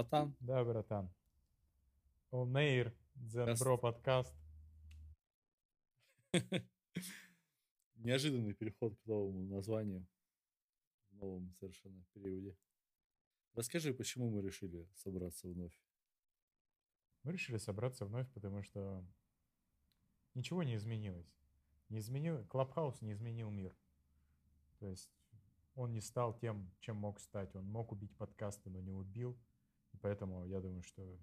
Братан. Да, братан. Онейр, Дзенбро подкаст. Неожиданный переход к новому названию. В новом совершенно периоде. Расскажи, почему мы решили собраться вновь? Мы решили собраться вновь, потому что ничего не изменилось. Не изменил, Клабхаус не изменил мир. То есть он не стал тем, чем мог стать. Он мог убить подкасты, но не убил. Поэтому я думаю, что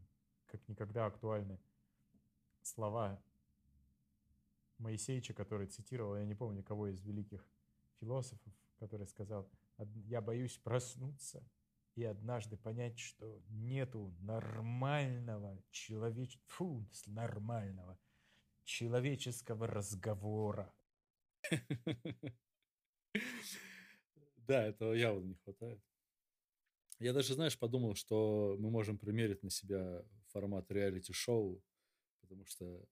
как никогда актуальны слова Моисеича, который цитировал, я не помню кого из великих философов, который сказал, я боюсь проснуться и однажды понять, что нету нормального человеч... Фу, нормального человеческого разговора. Да, этого явно не хватает. Я даже, знаешь, подумал, что мы можем примерить на себя формат реалити-шоу, потому что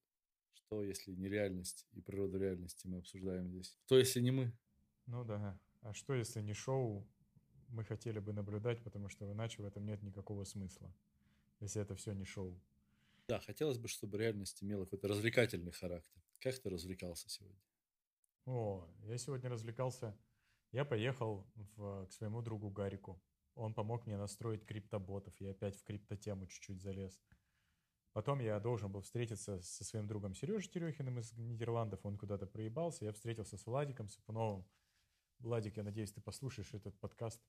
что, если не реальность и природу реальности мы обсуждаем здесь? Что, если не мы? Ну да. А что, если не шоу мы хотели бы наблюдать, потому что иначе в этом нет никакого смысла, если это все не шоу. Да, хотелось бы, чтобы реальность имела какой-то развлекательный характер. Как ты развлекался сегодня? О, я сегодня развлекался. Я поехал в, к своему другу Гарику. Он помог мне настроить криптоботов. Я опять в криптотему чуть-чуть залез. Потом я должен был встретиться со своим другом Сережей Терехиным из Нидерландов. Он куда-то проебался. Я встретился с Владиком Сапуновым. Владик, я надеюсь, ты послушаешь этот подкаст.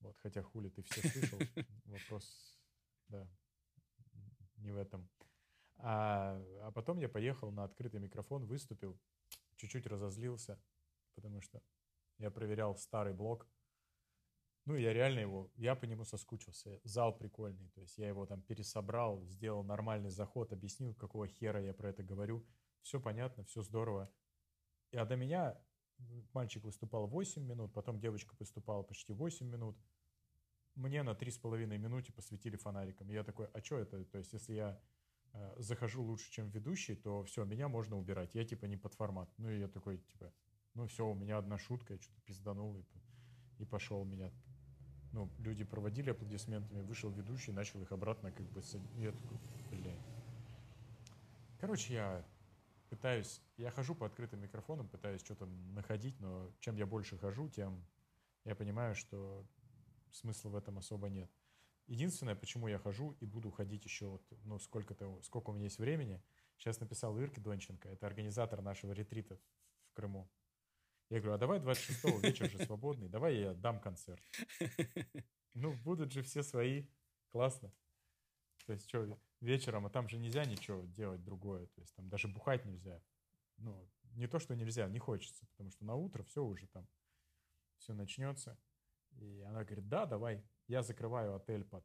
Вот, хотя хули ты все слышал. Вопрос, да, не в этом. А, а потом я поехал на открытый микрофон, выступил, чуть-чуть разозлился, потому что я проверял старый блог. Ну, я реально его, я по нему соскучился. Зал прикольный, то есть я его там пересобрал, сделал нормальный заход, объяснил, какого хера я про это говорю. Все понятно, все здорово. И, а до меня мальчик выступал 8 минут, потом девочка выступала почти 8 минут. Мне на 3,5 минуты посвятили фонариком. Я такой, а что это? То есть, если я э, захожу лучше, чем ведущий, то все, меня можно убирать. Я типа не под формат. Ну и я такой, типа, ну все, у меня одна шутка, я что-то пизданул и, и пошел меня. Ну, люди проводили аплодисментами, вышел ведущий, начал их обратно как бы... Я такой, блин. Короче, я пытаюсь, я хожу по открытым микрофонам, пытаюсь что-то находить, но чем я больше хожу, тем я понимаю, что смысла в этом особо нет. Единственное, почему я хожу и буду ходить еще вот, ну, сколько-то, сколько у меня есть времени, сейчас написал Ирке Донченко, это организатор нашего ретрита в Крыму. Я говорю, а давай 26-го вечер же свободный, давай я дам концерт. Ну, будут же все свои, классно. То есть, что, вечером, а там же нельзя ничего делать другое, то есть там даже бухать нельзя. Ну, не то, что нельзя, не хочется, потому что на утро все уже там, все начнется. И она говорит, да, давай, я закрываю отель под,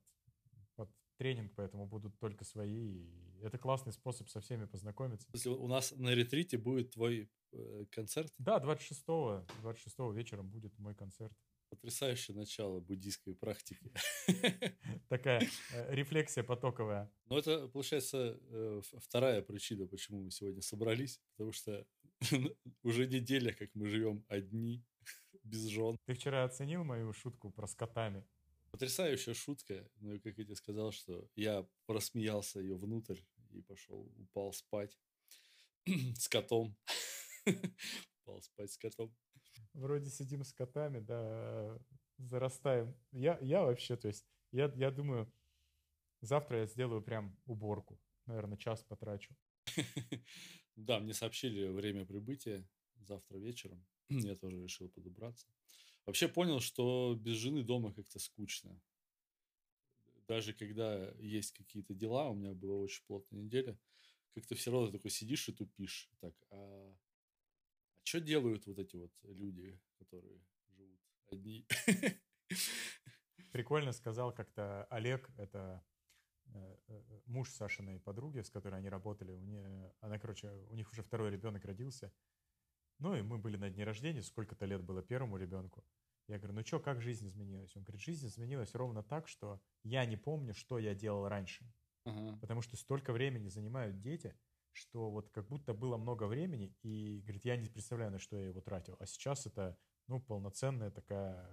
под тренинг, поэтому будут только свои. И это классный способ со всеми познакомиться. Если у нас на ретрите будет твой э, концерт? Да, 26-го, 26 вечером будет мой концерт. Потрясающее начало буддийской практики. Такая э, рефлексия потоковая. Ну, это, получается, э, вторая причина, почему мы сегодня собрались. Потому что уже неделя, как мы живем одни, без жен. Ты вчера оценил мою шутку про с котами? Потрясающая шутка. Ну, и как я тебе сказал, что я просмеялся ее внутрь и пошел, упал спать с котом. Упал спать с котом. Вроде сидим с котами, да, зарастаем. Я, я вообще, то есть, я, я думаю, завтра я сделаю прям уборку. Наверное, час потрачу. Да, мне сообщили время прибытия завтра вечером. Я тоже решил подобраться. Вообще понял, что без жены дома как-то скучно. Даже когда есть какие-то дела, у меня была очень плотная неделя, как-то все равно такой сидишь и тупишь. Так, а а что делают вот эти вот люди, которые живут одни? Прикольно сказал как-то Олег, это э, э, муж Сашиной подруги, с которой они работали. У нее, она, короче, у них уже второй ребенок родился. Ну и мы были на дне рождения, сколько-то лет было первому ребенку. Я говорю, ну что, как жизнь изменилась? Он говорит, жизнь изменилась ровно так, что я не помню, что я делал раньше. Uh-huh. Потому что столько времени занимают дети – что вот как будто было много времени, и, говорит, я не представляю, на что я его тратил. А сейчас это, ну, полноценная такая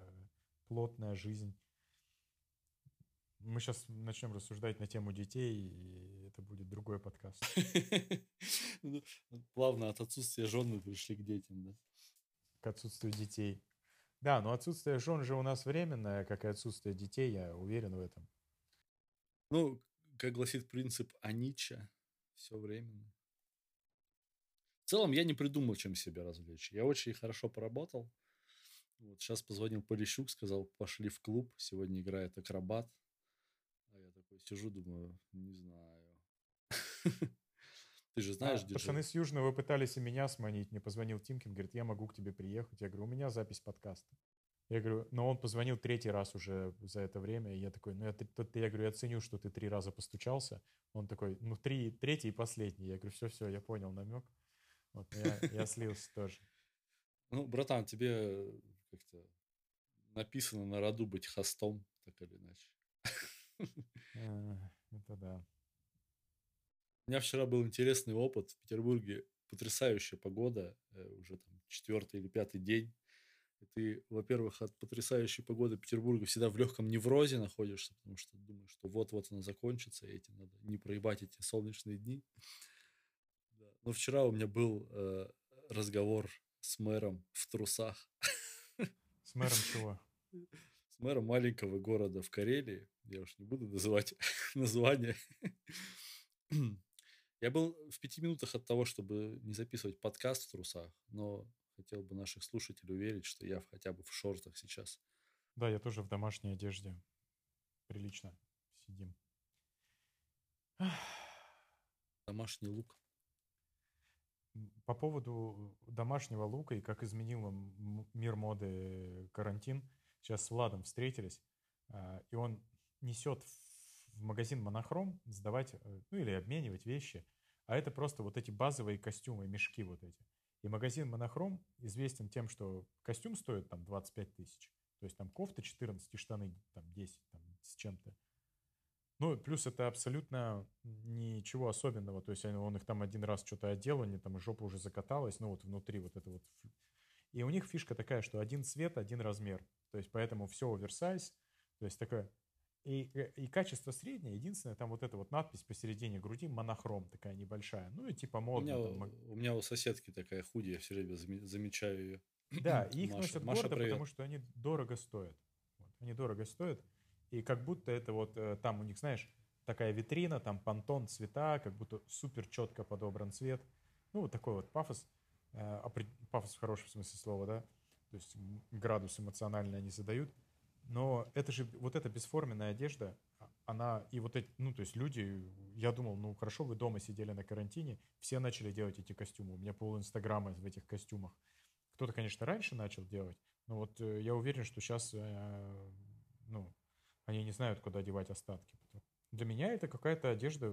плотная жизнь. Мы сейчас начнем рассуждать на тему детей, и это будет другой подкаст. Ну, плавно от отсутствия жен мы пришли к детям, да? К отсутствию детей. Да, но отсутствие жен же у нас временное, как и отсутствие детей, я уверен в этом. Ну, как гласит принцип Анича, все временно. В целом я не придумал, чем себя развлечь. Я очень хорошо поработал. Вот сейчас позвонил Полищук, сказал, пошли в клуб, сегодня играет акробат. А я такой сижу, думаю, не знаю. Ты же знаешь, а, Пацаны с Южного пытались и меня сманить. Мне позвонил Тимкин, говорит, я могу к тебе приехать. Я говорю, у меня запись подкаста. Я говорю, но он позвонил третий раз уже за это время, и я такой, ну, я, ты, я говорю, я ценю, что ты три раза постучался. Он такой, ну, три, третий и последний. Я говорю, все-все, я понял намек. Вот, я, я слился тоже. Ну, братан, тебе как-то написано на роду быть хостом, так или иначе. Это да. У меня вчера был интересный опыт. В Петербурге потрясающая погода, э, уже там четвертый или пятый день. И ты, во-первых, от потрясающей погоды Петербурга всегда в легком неврозе находишься, потому что думаешь, что вот-вот она закончится, и этим надо не проебать эти солнечные дни. Да. Но вчера у меня был э, разговор с мэром в трусах. С мэром чего? С мэром маленького города в Карелии. Я уж не буду называть название. Я был в пяти минутах от того, чтобы не записывать подкаст в трусах, но хотел бы наших слушателей уверить, что я хотя бы в шортах сейчас. Да, я тоже в домашней одежде. Прилично сидим. Домашний лук. По поводу домашнего лука и как изменил мир моды карантин. Сейчас с Владом встретились, а, и он несет в магазин монохром сдавать, э, ну или обменивать вещи. А это просто вот эти базовые костюмы, мешки вот эти. И магазин Монохром известен тем, что костюм стоит там 25 тысяч. То есть там кофта 14 и штаны там 10 там, с чем-то. Ну, плюс это абсолютно ничего особенного. То есть он их там один раз что-то одел, они там жопа уже закаталась, ну вот внутри вот это вот. И у них фишка такая, что один цвет, один размер. То есть поэтому все оверсайз. То есть такая и, э, и качество среднее. Единственное, там вот эта вот надпись посередине груди, монохром такая небольшая. Ну и типа модно. У меня, там... у, меня у соседки такая худи, я все время замечаю ее. Да, и их Маша. носят Маша, гордо, привет. потому что они дорого стоят. Вот. Они дорого стоят. И как будто это вот э, там у них, знаешь, такая витрина, там понтон, цвета, как будто супер четко подобран цвет. Ну, вот такой вот пафос. Э, пафос в хорошем смысле слова, да. То есть градус эмоциональный они задают. Но это же, вот эта бесформенная одежда, она, и вот эти, ну, то есть люди, я думал, ну, хорошо, вы дома сидели на карантине, все начали делать эти костюмы. У меня пол Инстаграма в этих костюмах. Кто-то, конечно, раньше начал делать, но вот э, я уверен, что сейчас, э, ну, они не знают, куда девать остатки. Для меня это какая-то одежда...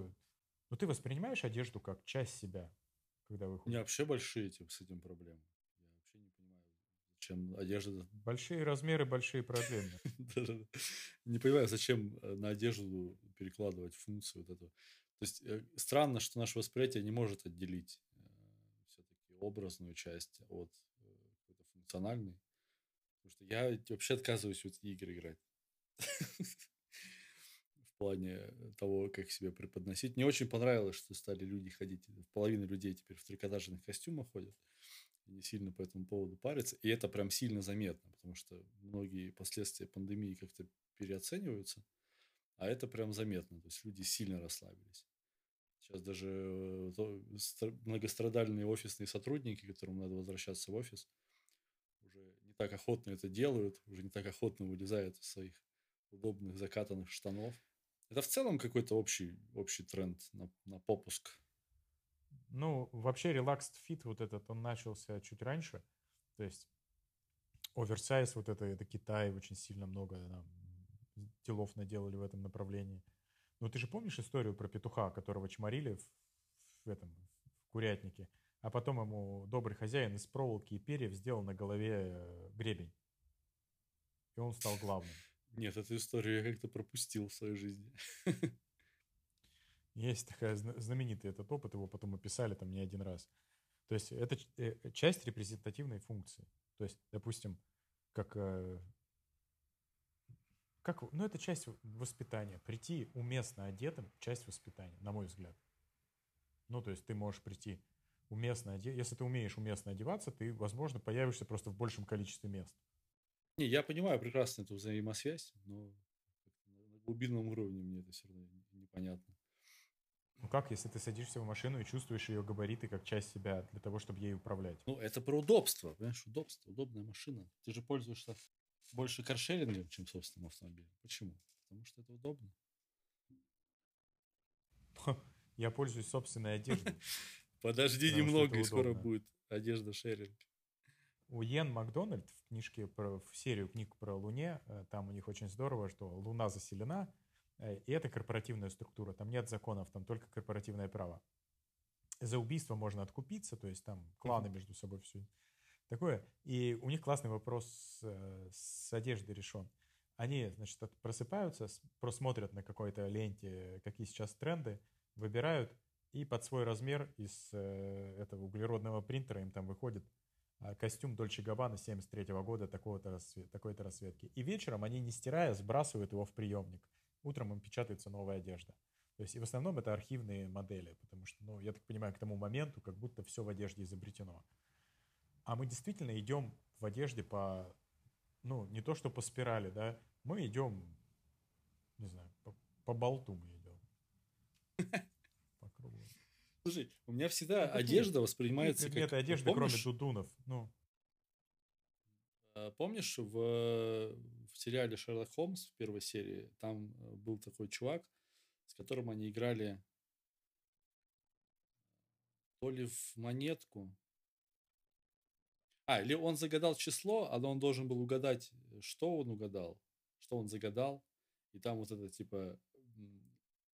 Ну, ты воспринимаешь одежду как часть себя, когда выходишь? У меня вообще большие типа, с этим проблемы чем одежда. Большие размеры, большие проблемы. Не понимаю, зачем э, на одежду перекладывать функцию вот эту. То есть э, странно, что наше восприятие не может отделить э, все-таки образную часть от функциональной. Потому что я вообще отказываюсь в эти игры играть. В плане того, как себя преподносить. Мне очень понравилось, что стали люди ходить. Половина людей теперь в трикотажных костюмах ходят не сильно по этому поводу парятся. И это прям сильно заметно, потому что многие последствия пандемии как-то переоцениваются, а это прям заметно. То есть люди сильно расслабились. Сейчас даже э, многострадальные офисные сотрудники, которым надо возвращаться в офис, уже не так охотно это делают, уже не так охотно вылезают из своих удобных закатанных штанов. Это в целом какой-то общий, общий тренд на, на попуск ну, вообще Relaxed Fit вот этот, он начался чуть раньше. То есть оверсайз вот это, это Китай, очень сильно много там, делов наделали в этом направлении. Ну, ты же помнишь историю про петуха, которого чморили в, в этом в курятнике, а потом ему добрый хозяин из проволоки и перьев сделал на голове э, гребень. И он стал главным. Нет, эту историю я как-то пропустил в своей жизни. Есть такая знаменитый этот опыт, его потом описали там не один раз. То есть это э, часть репрезентативной функции. То есть, допустим, как... Э, как, ну, это часть воспитания. Прийти уместно одетым – часть воспитания, на мой взгляд. Ну, то есть ты можешь прийти уместно одеться. Если ты умеешь уместно одеваться, ты, возможно, появишься просто в большем количестве мест. Не, я понимаю прекрасно эту взаимосвязь, но на глубинном уровне мне это все равно непонятно. Ну как, если ты садишься в машину и чувствуешь ее габариты как часть себя для того, чтобы ей управлять? Ну, это про удобство, понимаешь, удобство, удобная машина. Ты же пользуешься больше каршерингом, чем собственным автомобилем. Почему? Потому что это удобно. Я пользуюсь собственной одеждой. Подожди немного, и скоро будет одежда шеринг. У Йен Макдональд в книжке про в серию книг про Луне, э, там у них очень здорово, что Луна заселена, и это корпоративная структура, там нет законов, там только корпоративное право. За убийство можно откупиться, то есть там кланы между собой все такое. И у них классный вопрос с, э, с одеждой решен. Они, значит, просыпаются, просмотрят на какой-то ленте, какие сейчас тренды, выбирают, и под свой размер из э, этого углеродного принтера им там выходит а, костюм Дольче Габбана 73 года такого-то расцвет, такой-то расцветки. И вечером они, не стирая, сбрасывают его в приемник. Утром им печатается новая одежда. То есть и в основном это архивные модели, потому что, ну, я так понимаю, к тому моменту как будто все в одежде изобретено. А мы действительно идем в одежде по, ну, не то что по спирали, да, мы идем, не знаю, по, по болту мы идем. По кругу. Слушай, у меня всегда ну, одежда воспринимается как... одежды, помнишь, кроме дудунов, ну. А, помнишь, в, в сериале Шерлок Холмс в первой серии, там э, был такой чувак, с которым они играли то ли в монетку, а, или он загадал число, а он должен был угадать, что он угадал, что он загадал. И там вот это типа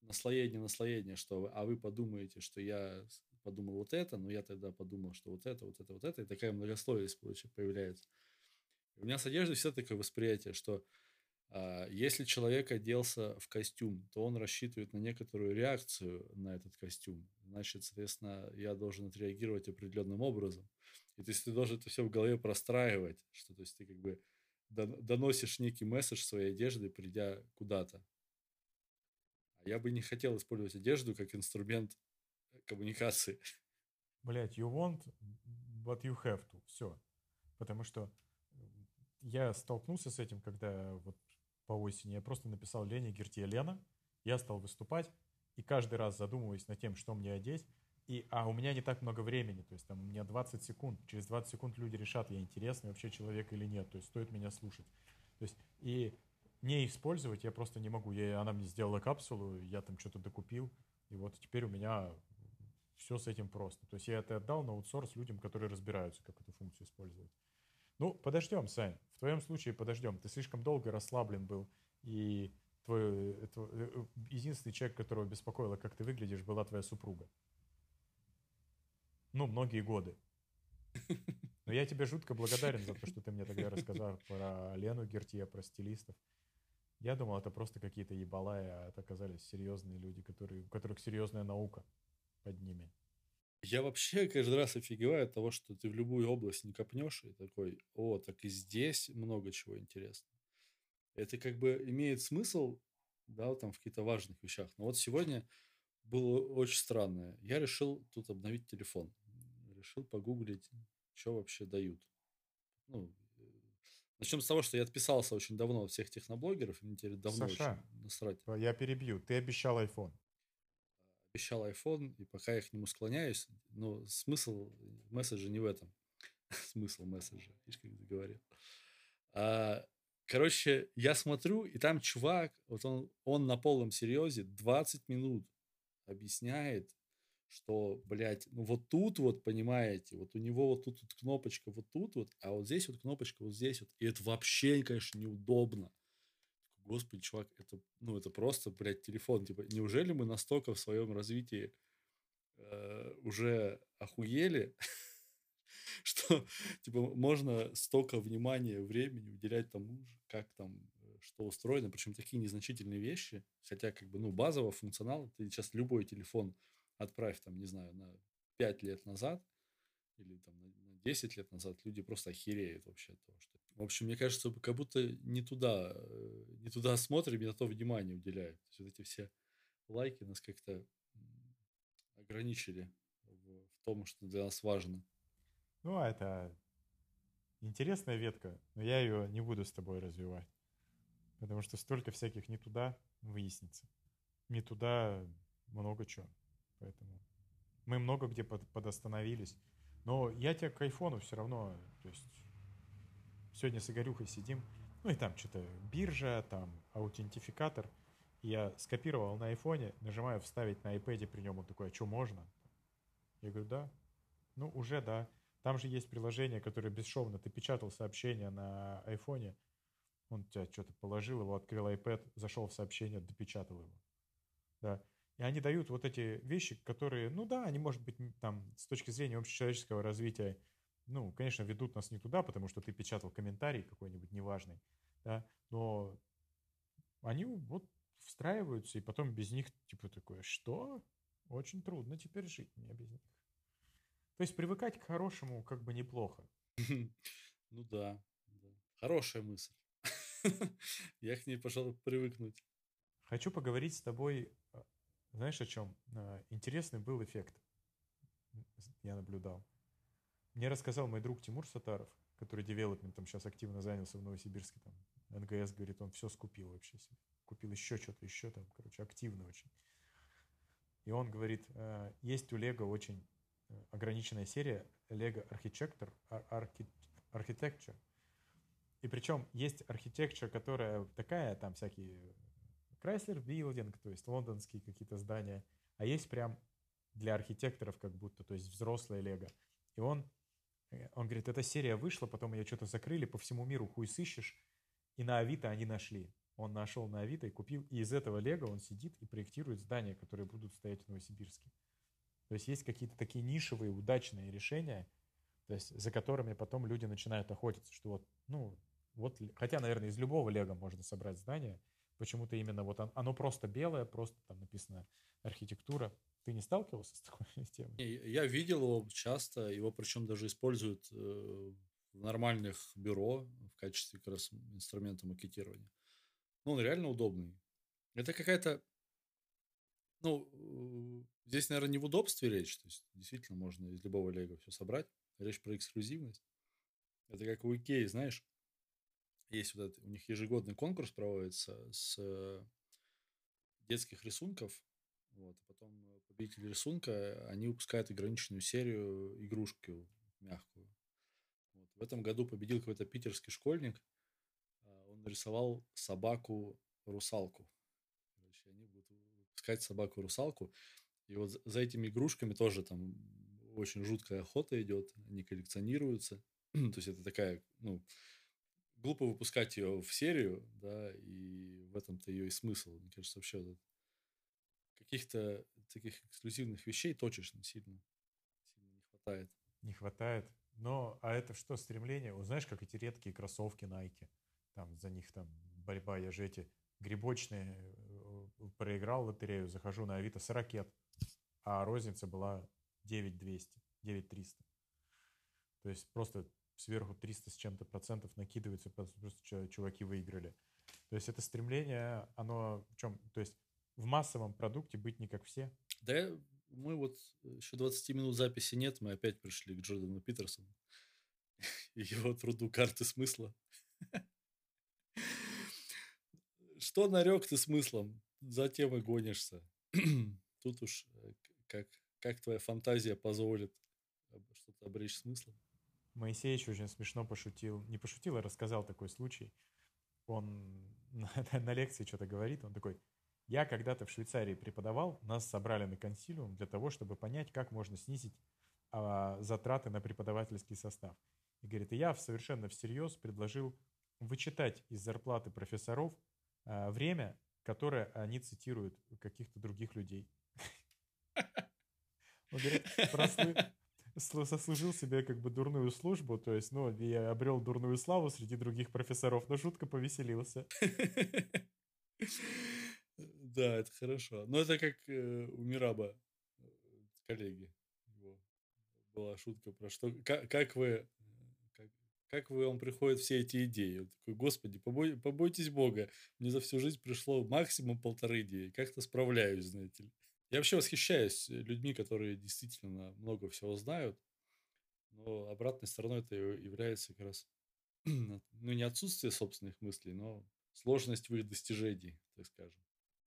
наслоение, наслоение, что а вы подумаете, что я подумал вот это, но я тогда подумал, что вот это, вот это, вот это, и такая многословность появляется. У меня с одеждой все такое восприятие, что а, если человек оделся в костюм, то он рассчитывает на некоторую реакцию на этот костюм. Значит, соответственно, я должен отреагировать определенным образом. И то есть ты должен это все в голове простраивать, что то есть ты как бы доносишь некий месседж своей одежды, придя куда-то. А я бы не хотел использовать одежду как инструмент коммуникации. Блять, you want what you have to. Все. Потому что я столкнулся с этим, когда вот по осени я просто написал Лене Гертье Лена, я стал выступать, и каждый раз задумываясь над тем, что мне одеть, и, а у меня не так много времени, то есть там у меня 20 секунд, через 20 секунд люди решат, я интересный вообще человек или нет, то есть стоит меня слушать. То есть и не использовать я просто не могу. Я, она мне сделала капсулу, я там что-то докупил, и вот теперь у меня все с этим просто. То есть я это отдал на аутсорс людям, которые разбираются, как эту функцию использовать. Ну, подождем, Сань. В твоем случае подождем. Ты слишком долго расслаблен был, и твой, твой э, единственный человек, которого беспокоило, как ты выглядишь, была твоя супруга. Ну, многие годы. Но я тебе жутко благодарен за то, что ты мне тогда рассказал про Лену Гертье, про стилистов. Я думал, это просто какие-то ебалаи, а это оказались серьезные люди, которые, у которых серьезная наука под ними. Я вообще каждый раз офигеваю от того, что ты в любую область не копнешь, и такой, о, так и здесь много чего интересного. Это как бы имеет смысл, да, там в каких-то важных вещах. Но вот сегодня было очень странное. Я решил тут обновить телефон. Решил погуглить, что вообще дают. Ну, э, начнем с того, что я отписался очень давно от всех техноблогеров, и мне теперь давно Саша, очень насрать. я перебью. Ты обещал iPhone. Обещал iPhone, и пока я к нему склоняюсь, но смысл месседжа не в этом. смысл месседжа, видишь, как говорил. А, короче, я смотрю, и там чувак, вот он, он на полном серьезе 20 минут объясняет, что, блядь, ну вот тут вот, понимаете, вот у него вот тут вот кнопочка вот тут вот, а вот здесь вот кнопочка вот здесь вот. И это вообще, конечно, неудобно. Господи, чувак, это, ну, это просто, блядь, телефон. Типа, неужели мы настолько в своем развитии э, уже охуели, что, типа, можно столько внимания, времени уделять тому, как там что устроено, причем такие незначительные вещи, хотя как бы, ну, базового функционала, ты сейчас любой телефон отправь там, не знаю, на 5 лет назад или там на 10 лет назад, люди просто охереют вообще от того, что В общем, мне кажется, как будто не туда, э, не туда смотрим, не на то внимание уделяем. То есть вот эти все лайки нас как-то ограничили в, том, что для нас важно. Ну, а это интересная ветка, но я ее не буду с тобой развивать. Потому что столько всяких не туда выяснится. Не туда много чего. Поэтому мы много где под, подостановились. Но я тебе к айфону все равно, то есть сегодня с Игорюхой сидим, ну и там что-то биржа, там аутентификатор. Я скопировал на айфоне, нажимаю вставить на iPad при нем, он такой, а что можно? Я говорю, да. Ну, уже да. Там же есть приложение, которое бесшовно, ты печатал сообщение на айфоне, он тебя что-то положил, его открыл iPad, зашел в сообщение, допечатал его. Да. И они дают вот эти вещи, которые, ну да, они, может быть, там, с точки зрения общечеловеческого развития, ну, конечно, ведут нас не туда, потому что ты печатал комментарий какой-нибудь неважный, да, но они вот встраиваются, и потом без них, типа, такое, что? Очень трудно теперь жить мне без них. То есть привыкать к хорошему как бы неплохо. Ну да, хорошая мысль. Я к ней, пожалуй, привыкнуть. Хочу поговорить с тобой, а, знаешь, о чем? А, интересный был эффект, я наблюдал. Мне рассказал мой друг Тимур Сатаров, который девелопментом сейчас активно занялся в Новосибирске. Там, НГС, говорит, он все скупил вообще себе. Купил еще что-то, еще там, короче, активно очень. И он говорит, «А, есть у Лего очень э, ограниченная серия Lego Architecture, Architecture. И причем есть архитектура, которая такая, там всякие Chrysler Building, то есть лондонские какие-то здания, а есть прям для архитекторов как будто, то есть взрослая Лего. И он, э, он говорит, эта серия вышла, потом ее что-то закрыли, по всему миру хуй сыщешь, и на Авито они нашли. Он нашел на Авито и купил, и из этого Лего он сидит и проектирует здания, которые будут стоять в Новосибирске. То есть есть какие-то такие нишевые, удачные решения, то есть за которыми потом люди начинают охотиться, что вот, ну, вот, хотя, наверное, из любого лего можно собрать здание, почему-то именно вот оно просто белое, просто там написано архитектура. Ты не сталкивался с такой темой? Я видел его часто, его причем даже используют э, в нормальных бюро в качестве как раз инструмента макетирования. Ну, он реально удобный. Это какая-то... Ну, э, здесь, наверное, не в удобстве речь. То есть, действительно, можно из любого лего все собрать. Речь про эксклюзивность. Это как у Икеи, знаешь, есть вот этот, у них ежегодный конкурс проводится с э, детских рисунков. Вот, а потом э, победители рисунка, они выпускают ограниченную серию игрушки мягкую. Вот. В этом году победил какой-то питерский школьник. А, он нарисовал собаку-русалку. Короче, они будут выпускать собаку-русалку. И вот за этими игрушками тоже там очень жуткая охота идет. Они коллекционируются. То есть это такая, ну, глупо выпускать ее в серию, да, и в этом-то ее и смысл. Мне кажется, вообще каких-то таких эксклюзивных вещей точечно сильно, сильно не хватает. Не хватает. Но, а это что, стремление? Вот знаешь, как эти редкие кроссовки Nike, там за них там борьба, я же эти грибочные э, проиграл лотерею, захожу на Авито с ракет, а розница была 9200, 9300. То есть просто сверху 300 с чем-то процентов накидывается, просто чуваки выиграли. То есть это стремление, оно в чем? То есть в массовом продукте быть не как все. Да, мы вот еще 20 минут записи нет, мы опять пришли к Джордану Питерсону и его труду «Карты смысла». Что нарек ты смыслом? Затем и гонишься. Тут уж э, как, как твоя фантазия позволит что-то обречь смыслом. Моисеевич очень смешно пошутил. Не пошутил, а рассказал такой случай. Он на, на лекции что-то говорит, он такой, я когда-то в Швейцарии преподавал, нас собрали на консилиум для того, чтобы понять, как можно снизить а, затраты на преподавательский состав. И говорит, и я совершенно всерьез предложил вычитать из зарплаты профессоров а, время, которое они цитируют каких-то других людей. Он говорит, сослужил себе как бы дурную службу, то есть, ну, я обрел дурную славу среди других профессоров, но жутко повеселился. Да, это хорошо. Но это как э, у Мираба, э, коллеги. Была шутка про что... Как, вы... как вы, вам приходят все эти идеи? Он такой, господи, побой, побойтесь Бога, мне за всю жизнь пришло максимум полторы идеи, как-то справляюсь, знаете ли. Я вообще восхищаюсь людьми, которые действительно много всего знают, но обратной стороной это является как раз, ну, не отсутствие собственных мыслей, но сложность в их достижении, так скажем.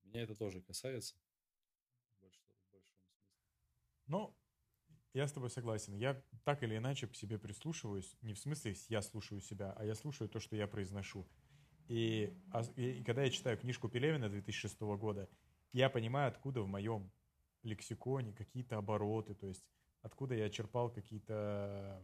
Меня это тоже касается. В большом, в большом смысле. Ну, я с тобой согласен. Я так или иначе к себе прислушиваюсь. Не в смысле я слушаю себя, а я слушаю то, что я произношу. И, и когда я читаю книжку Пелевина 2006 года, я понимаю, откуда в моем лексиконе какие-то обороты, то есть откуда я черпал какие-то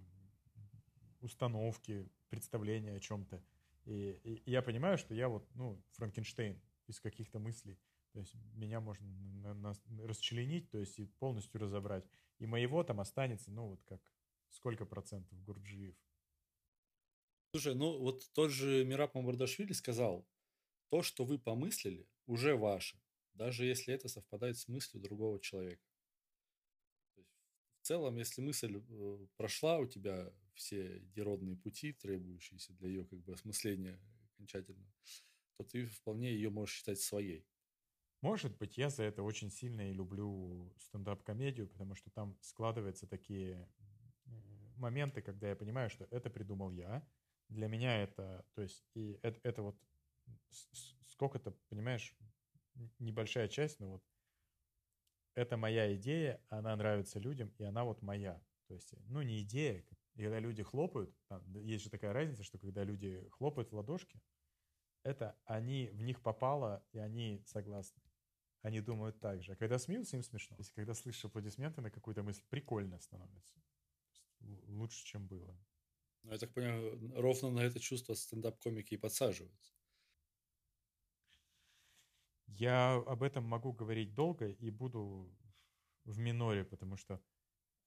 установки, представления о чем-то. И, и я понимаю, что я вот, ну, Франкенштейн из каких-то мыслей. То есть меня можно на, на, расчленить, то есть и полностью разобрать. И моего там останется, ну, вот как сколько процентов Гурджиев. Слушай, ну вот тот же Мираб Мамбардашвили сказал, то, что вы помыслили, уже ваше, даже если это совпадает с мыслью другого человека. В целом, если мысль э, прошла у тебя все деродные пути, требующиеся для ее как бы осмысления окончательно, то ты вполне ее можешь считать своей. Может быть, я за это очень сильно и люблю стендап-комедию, потому что там складываются такие моменты, когда я понимаю, что это придумал я. Для меня это, то есть, и это, это вот сколько-то, понимаешь, небольшая часть, но вот это моя идея, она нравится людям, и она вот моя. То есть, ну, не идея, когда люди хлопают, там, есть же такая разница, что когда люди хлопают в ладошки, это они, в них попало, и они согласны они думают так же. А когда смеются, им смешно. Есть, когда слышишь аплодисменты на какую-то мысль, прикольно становится. Лучше, чем было. Ну, я так понимаю, ровно на это чувство стендап-комики и подсаживаются. Я об этом могу говорить долго и буду в миноре, потому что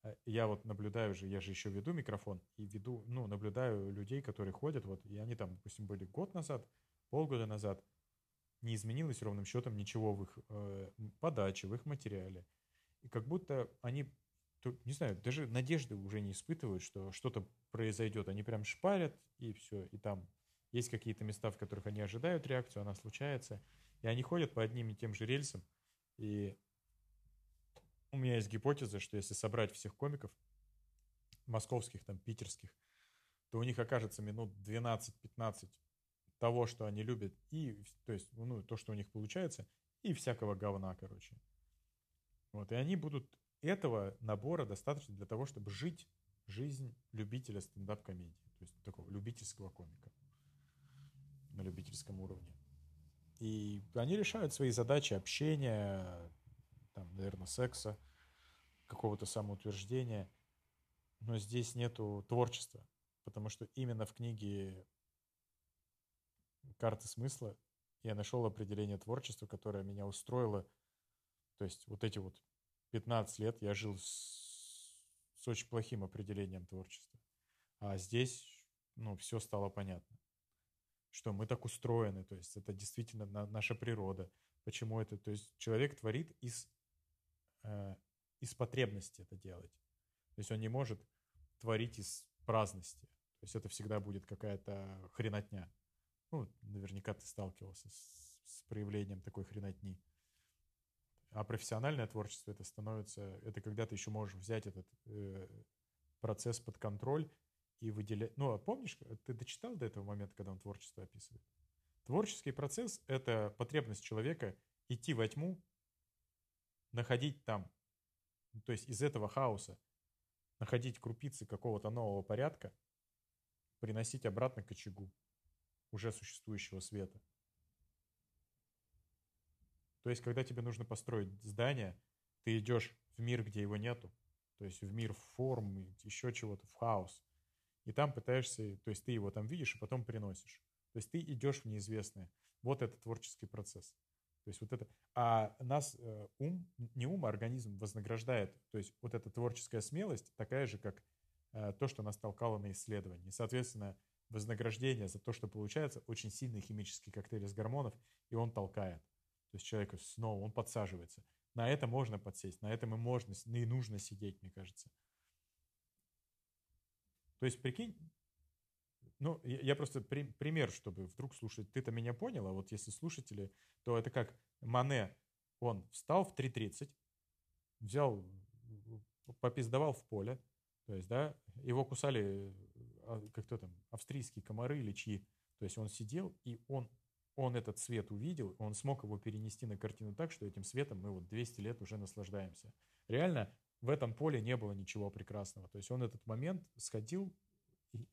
э, я вот наблюдаю же, я же еще веду микрофон и веду, ну, наблюдаю людей, которые ходят, вот, и они там, допустим, были год назад, полгода назад, не изменилось ровным счетом ничего в их э, подаче, в их материале. И как будто они, не знаю, даже надежды уже не испытывают, что что-то произойдет. Они прям шпарят, и все. И там есть какие-то места, в которых они ожидают реакцию, она случается. И они ходят по одним и тем же рельсам. И у меня есть гипотеза, что если собрать всех комиков, московских, там, питерских, то у них окажется минут 12-15 того, что они любят, и, то есть, ну, то, что у них получается, и всякого говна, короче. Вот, и они будут этого набора достаточно для того, чтобы жить жизнь любителя стендап-комедии, то есть такого любительского комика на любительском уровне. И они решают свои задачи общения, там, наверное, секса, какого-то самоутверждения, но здесь нету творчества, потому что именно в книге карты смысла, я нашел определение творчества, которое меня устроило. То есть вот эти вот 15 лет я жил с, с очень плохим определением творчества. А здесь, ну, все стало понятно. Что мы так устроены, то есть это действительно на, наша природа. Почему это? То есть человек творит из, э, из потребности это делать. То есть он не может творить из праздности. То есть это всегда будет какая-то хренотня. Ну, наверняка ты сталкивался с, с проявлением такой хренотни. А профессиональное творчество это становится, это когда ты еще можешь взять этот э, процесс под контроль и выделять. Ну, а помнишь, ты дочитал до этого момента, когда он творчество описывает? Творческий процесс — это потребность человека идти во тьму, находить там, то есть из этого хаоса, находить крупицы какого-то нового порядка, приносить обратно к очагу уже существующего света. То есть, когда тебе нужно построить здание, ты идешь в мир, где его нету, то есть в мир форм, еще чего-то, в хаос. И там пытаешься, то есть ты его там видишь и потом приносишь. То есть ты идешь в неизвестное. Вот это творческий процесс. То есть вот это... А нас э, ум, не ум, а организм вознаграждает. То есть вот эта творческая смелость такая же, как э, то, что нас толкало на исследование. соответственно, вознаграждение за то, что получается очень сильный химический коктейль из гормонов, и он толкает. То есть человека снова, он подсаживается. На это можно подсесть, на этом и можно, и нужно сидеть, мне кажется. То есть, прикинь, Ну, я, просто при, пример, чтобы вдруг слушать, ты-то меня понял, а вот если слушатели, то это как Мане, он встал в 3.30, взял, попиздовал в поле, то есть, да, его кусали, как то там, австрийские комары или чьи, то есть он сидел, и он, он этот свет увидел, он смог его перенести на картину так, что этим светом мы вот 200 лет уже наслаждаемся. Реально, в этом поле не было ничего прекрасного. То есть он этот момент сходил,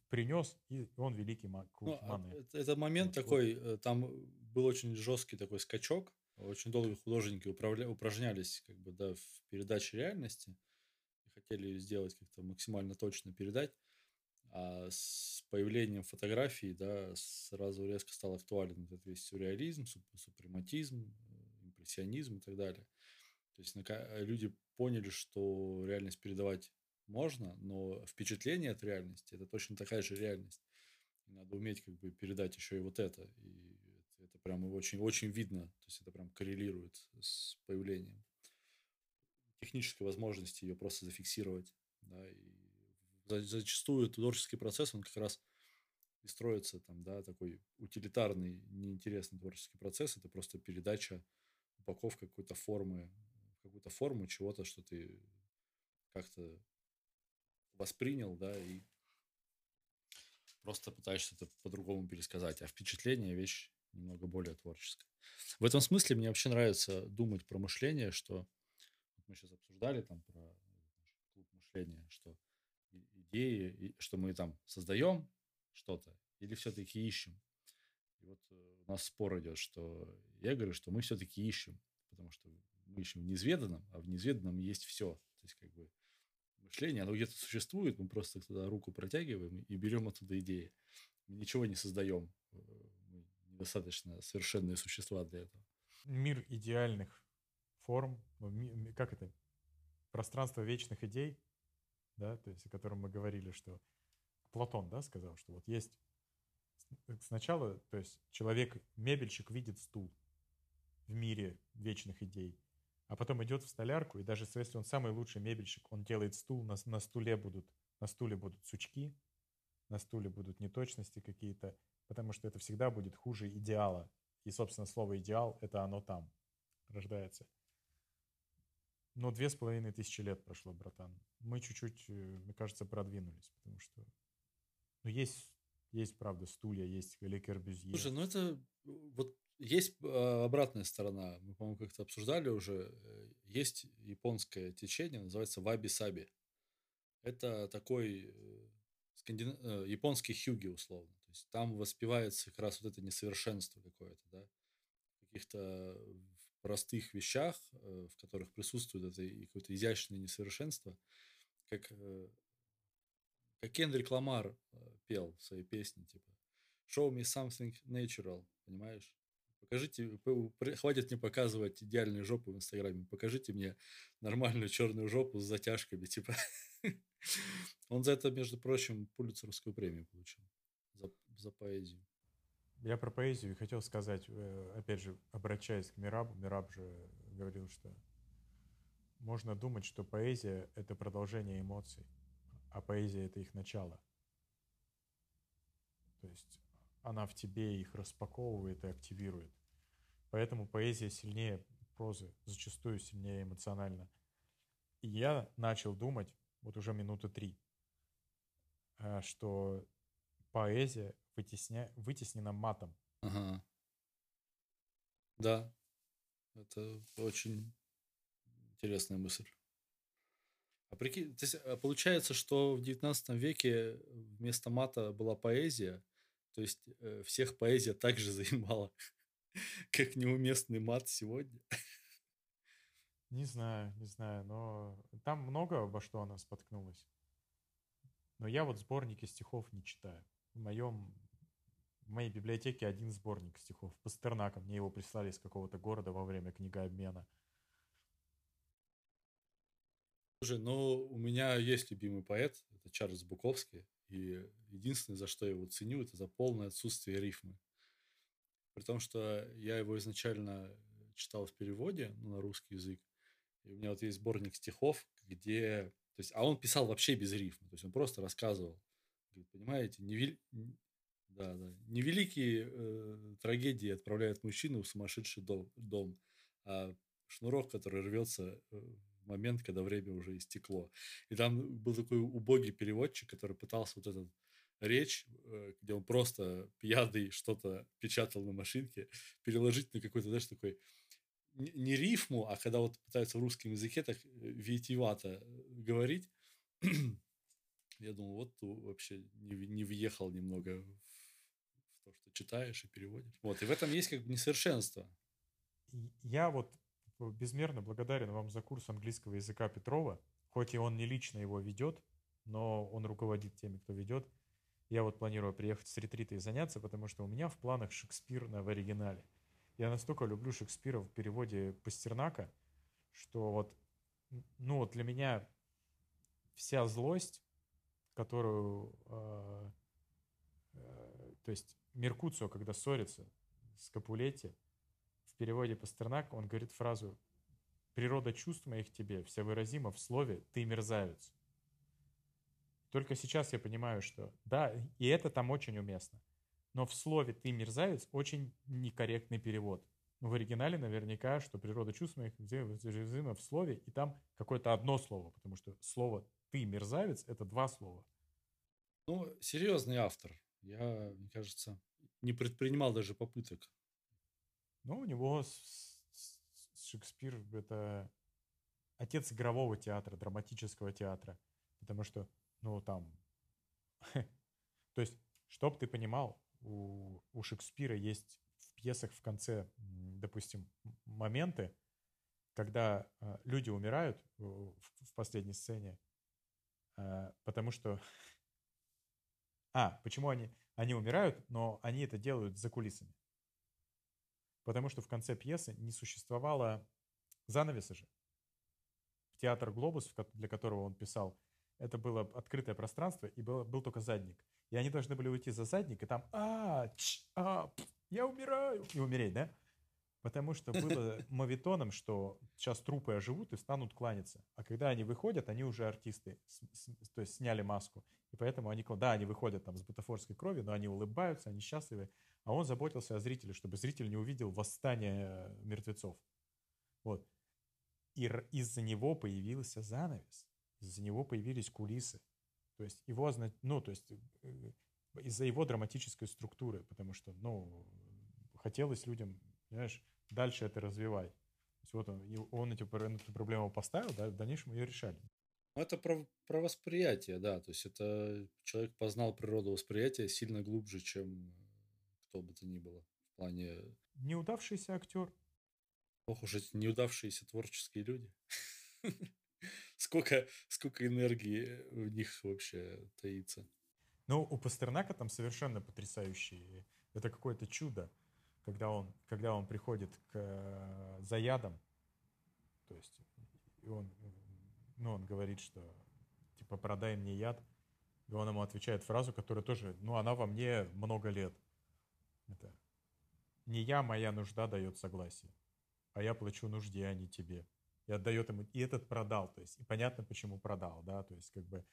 принес, и он великий маг. Ну, а это, это момент вот, такой, вот. Э, там был очень жесткий такой скачок, очень долго художники управля, упражнялись как бы, да, в передаче реальности и хотели сделать как-то максимально точно передать. А с появлением фотографий, да, сразу резко стал актуален этот весь сюрреализм, супрематизм, э, импрессионизм и так далее. То есть люди поняли, что реальность передавать можно, но впечатление от реальности это точно такая же реальность. Надо уметь как бы передать еще и вот это. И это, это прям очень, очень видно. То есть это прям коррелирует с появлением технической возможности ее просто зафиксировать. Да, и зачастую творческий процесс, он как раз и строится там, да, такой утилитарный, неинтересный творческий процесс. Это просто передача, упаковка какой-то формы, какую-то форму чего-то, что ты как-то воспринял, да, и просто пытаешься это по-другому пересказать. А впечатление – вещь немного более творческая. В этом смысле мне вообще нравится думать про мышление, что мы сейчас обсуждали там про клуб мышления, что идеи, что мы там создаем что-то или все-таки ищем. И вот э, у нас спор идет, что я говорю, что мы все-таки ищем, потому что мы ищем в неизведанном, а в неизведанном есть все. То есть как бы мышление, оно где-то существует, мы просто туда руку протягиваем и берем оттуда идеи. Мы ничего не создаем. Э, мы недостаточно совершенные существа для этого. Мир идеальных форм, как это, пространство вечных идей, да, то есть о котором мы говорили, что Платон, да, сказал, что вот есть сначала, то есть человек-мебельщик видит стул в мире вечных идей, а потом идет в столярку, и даже если он самый лучший мебельщик, он делает стул, на, на стуле будут, на стуле будут сучки, на стуле будут неточности какие-то, потому что это всегда будет хуже идеала. И, собственно, слово «идеал» — это оно там рождается. Но две с половиной тысячи лет прошло, братан. Мы чуть-чуть, э, мне кажется, продвинулись, потому что ну, есть, есть, правда, стулья, есть Ле Корбюзье. Слушай, ну это вот есть а, обратная сторона. Мы, по-моему, как-то обсуждали уже. Э, есть японское течение, называется ваби-саби. Это такой э, скандин... Э, японский хюги, условно. То есть там воспевается как раз вот это несовершенство какое-то, да, каких-то простых вещах, в которых присутствует это какое-то изящное несовершенство, как, как Кендрик Ламар пел в своей песне, типа «Show me something natural», понимаешь? Покажите, хватит мне показывать идеальную жопу в Инстаграме. Покажите мне нормальную черную жопу с затяжками, типа. Он за это, между прочим, Пулицеровскую премию получил. За, за поэзию. Я про поэзию хотел сказать, э, опять же, обращаясь к Мирабу. Мираб же говорил, что можно думать, что поэзия — это продолжение эмоций, а поэзия — это их начало. То есть она в тебе их распаковывает и активирует. Поэтому поэзия сильнее прозы, зачастую сильнее эмоционально. И я начал думать, вот уже минуты три, э, что поэзия вытесня... вытеснена матом. Ага. Да, это очень интересная мысль. А прикинь, то есть, а получается, что в 19 веке вместо мата была поэзия, то есть э, всех поэзия также занимала. как неуместный мат сегодня. Не знаю, не знаю, но там много во что она споткнулась. Но я вот сборники стихов не читаю. В моем в моей библиотеке один сборник стихов. Пастернака. Мне его прислали из какого-то города во время книгообмена. Слушай, ну у меня есть любимый поэт, это Чарльз Буковский. И единственное, за что я его ценю, это за полное отсутствие рифмы. При том, что я его изначально читал в переводе ну, на русский язык. И у меня вот есть сборник стихов, где... То есть, а он писал вообще без рифма. То есть он просто рассказывал. Понимаете, не, Да, да. Невеликие э, трагедии отправляют мужчину в сумасшедший дом, дом а шнурок, который рвется э, в момент, когда время уже истекло. И там был такой убогий переводчик, который пытался вот этот речь, э, где он просто пьяный что-то печатал на машинке, переложить на какой-то, знаешь, такой не рифму, а когда вот пытаются в русском языке так э, витиевато говорить, я думал, вот вообще не, не въехал немного в то, что читаешь и переводишь. Вот, и в этом есть как бы несовершенство. Я вот безмерно благодарен вам за курс английского языка Петрова, хоть и он не лично его ведет, но он руководит теми, кто ведет. Я вот планирую приехать с ретрита и заняться, потому что у меня в планах Шекспир на, в оригинале. Я настолько люблю Шекспира в переводе Пастернака, что вот, ну вот для меня вся злость, которую, э, э, то есть Меркуцио, когда ссорится с Капулетти, в переводе Пастернак, он говорит фразу «Природа чувств моих тебе вся выразима в слове «ты мерзавец». Только сейчас я понимаю, что да, и это там очень уместно. Но в слове «ты мерзавец» очень некорректный перевод. Ну, в оригинале наверняка, что природа чувств моих в слове, и там какое-то одно слово, потому что слово «ты мерзавец» — это два слова. Ну, серьезный автор. Я, мне кажется, не предпринимал даже попыток. Ну, у него Шекспир — это отец игрового театра, драматического театра. Потому что ну, там... То есть, чтоб ты понимал, у, у Шекспира есть в пьесах в конце, допустим, моменты, когда э, люди умирают в, в последней сцене, э, потому что... А, почему они, они умирают, но они это делают за кулисами? Потому что в конце пьесы не существовало занавеса же. В театр «Глобус», для которого он писал, это было открытое пространство, и был, был только задник. И они должны были уйти за задник, и там а, ч, а я умираю, и умереть, да? Потому что было мовитоном, что сейчас трупы оживут и станут кланяться. А когда они выходят, они уже артисты, с, с, то есть сняли маску. И поэтому они, да, они выходят там с бутафорской крови, но они улыбаются, они счастливы. А он заботился о зрителе, чтобы зритель не увидел восстание мертвецов. Вот. И из-за него появился занавес из-за него появились кулисы. То есть его, ну, то есть э, из-за его драматической структуры, потому что, ну, хотелось людям, знаешь, дальше это развивать. То есть вот он, он эту, эту проблему поставил, да, в дальнейшем ее решали. Ну, это про, про восприятие, да. То есть это человек познал природу восприятия сильно глубже, чем кто бы то ни было. В плане... Неудавшийся актер. Ох уж эти неудавшиеся творческие люди. сколько, сколько энергии в них вообще таится. Ну, у Пастернака там совершенно потрясающие. Это какое-то чудо, когда он, когда он приходит к э, заядам. То есть он, ну, он говорит, что типа продай мне яд. И он ему отвечает фразу, которая тоже, ну, она во мне много лет. Это не я, моя нужда дает согласие, а я плачу нужде, а не тебе и отдает ему, и этот продал, то есть, и понятно, почему продал, да, то есть, как бы,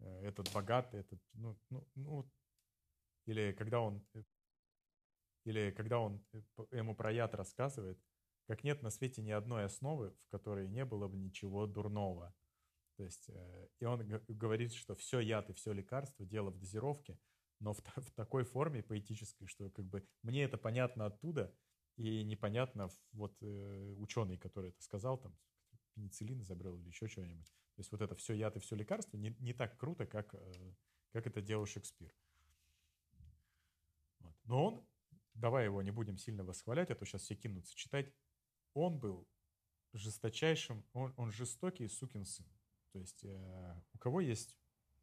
э, этот богатый, этот, ну, ну, ну, или когда он, э, или когда он э, ему про яд рассказывает, как нет на свете ни одной основы, в которой не было бы ничего дурного. То есть, и он говорит, что все яд и все лекарство, дело в дозировке, но в, в такой форме поэтической, что как бы мне это понятно оттуда, и непонятно, вот э, ученый, который это сказал, там, пенициллин изобрел или еще что-нибудь. То есть вот это все яд и все лекарство не, не так круто, как, э, как это делал Шекспир. Вот. Но он, давай его не будем сильно восхвалять, а то сейчас все кинутся читать, он был жесточайшим, он, он жестокий сукин сын. То есть э, у кого есть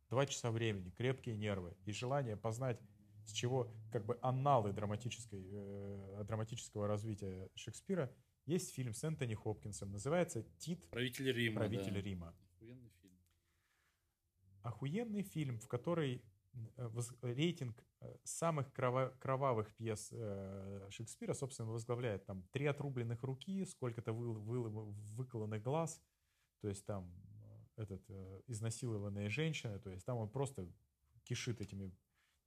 два часа времени, крепкие нервы и желание познать с чего как бы анналы драматической, э, драматического развития Шекспира, есть фильм с Энтони Хопкинсом, называется «Тит. Правитель Рима». Правитель да. Рима. Охуенный фильм. Охуенный фильм, в который э, рейтинг самых крово- кровавых пьес э, Шекспира, собственно, возглавляет там три отрубленных руки, сколько-то вы- вы- выколанных глаз, то есть там э, этот, э, изнасилованные женщины, то есть там он просто кишит этими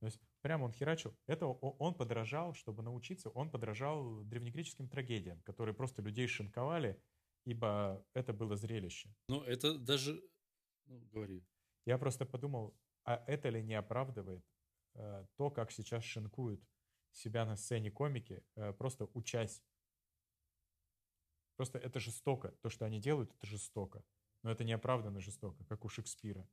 То есть прямо он херачил. Это он подражал, чтобы научиться, он подражал древнегреческим трагедиям, которые просто людей шинковали, ибо это было зрелище. Ну, это даже... Ну, говори. Я просто подумал, а это ли не оправдывает то, как сейчас шинкуют себя на сцене комики, э, просто учась. Просто это жестоко. То, что они делают, это жестоко. Но это неоправданно жестоко, как у Шекспира.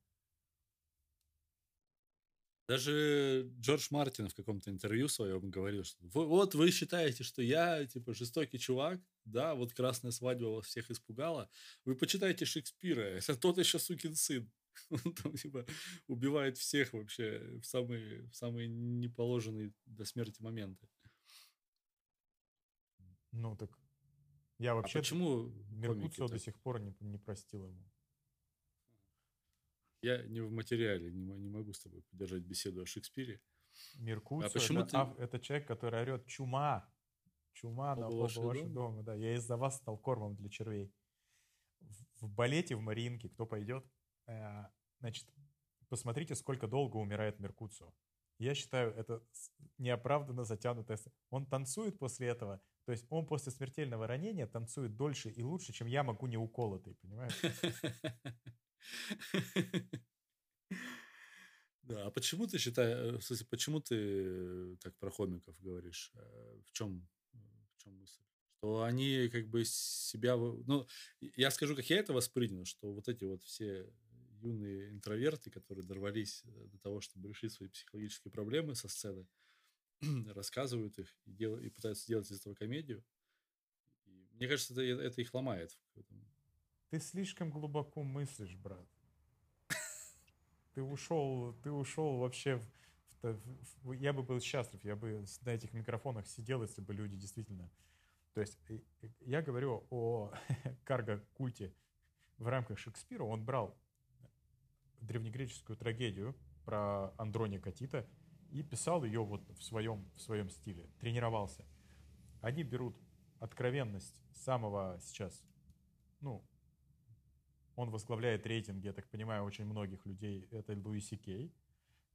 Даже Джордж Мартин в каком-то интервью своем говорил, что вот вы считаете, что я, типа, жестокий чувак, да, вот красная свадьба вас всех испугала. Вы почитайте Шекспира, это тот еще сукин сын. Он там, типа, убивает всех вообще в самые, в самые неположенные до смерти моменты. Ну, так я А вообще почему Меркуцио до сих пор не, не простил ему. Я не в материале, не, не могу с тобой поддержать беседу о Шекспире. Меркуцио А почему это, ты- ав- это человек, который орет чума. Чума на Оба ваши дома? дома. Да, я из-за вас стал кормом для червей. В, в балете в Мариинке, кто пойдет, значит, посмотрите, сколько долго умирает Меркуцио. Я считаю, это неоправданно затянутое. Он танцует после этого. То есть он после смертельного ранения танцует дольше и лучше, чем я могу не уколотый, понимаешь? Да, а почему ты считаешь, в смысле, почему ты э, так про хомиков говоришь? Э, В чем, в чем мысль? Что они как бы себя... Ну, я скажу, как я это воспринял, что вот эти вот все юные интроверты, которые дорвались э, до того, чтобы решить свои психологические проблемы со сцены, рассказывают их и, дел- и пытаются сделать из этого комедию. И мне кажется, это, это их ломает. Ты слишком глубоко мыслишь, брат. Ты ушел, ты ушел вообще в, в в- я бы был счастлив, я бы на этих микрофонах сидел, если бы люди действительно... То есть э, э, я говорю о карго-культе в рамках Шекспира. Он брал древнегреческую трагедию про Андроника Тита и писал ее вот в своем, в своем стиле, тренировался. Они берут откровенность самого сейчас, ну, он возглавляет рейтинг, я так понимаю, очень многих людей. Это Луи Си Кей,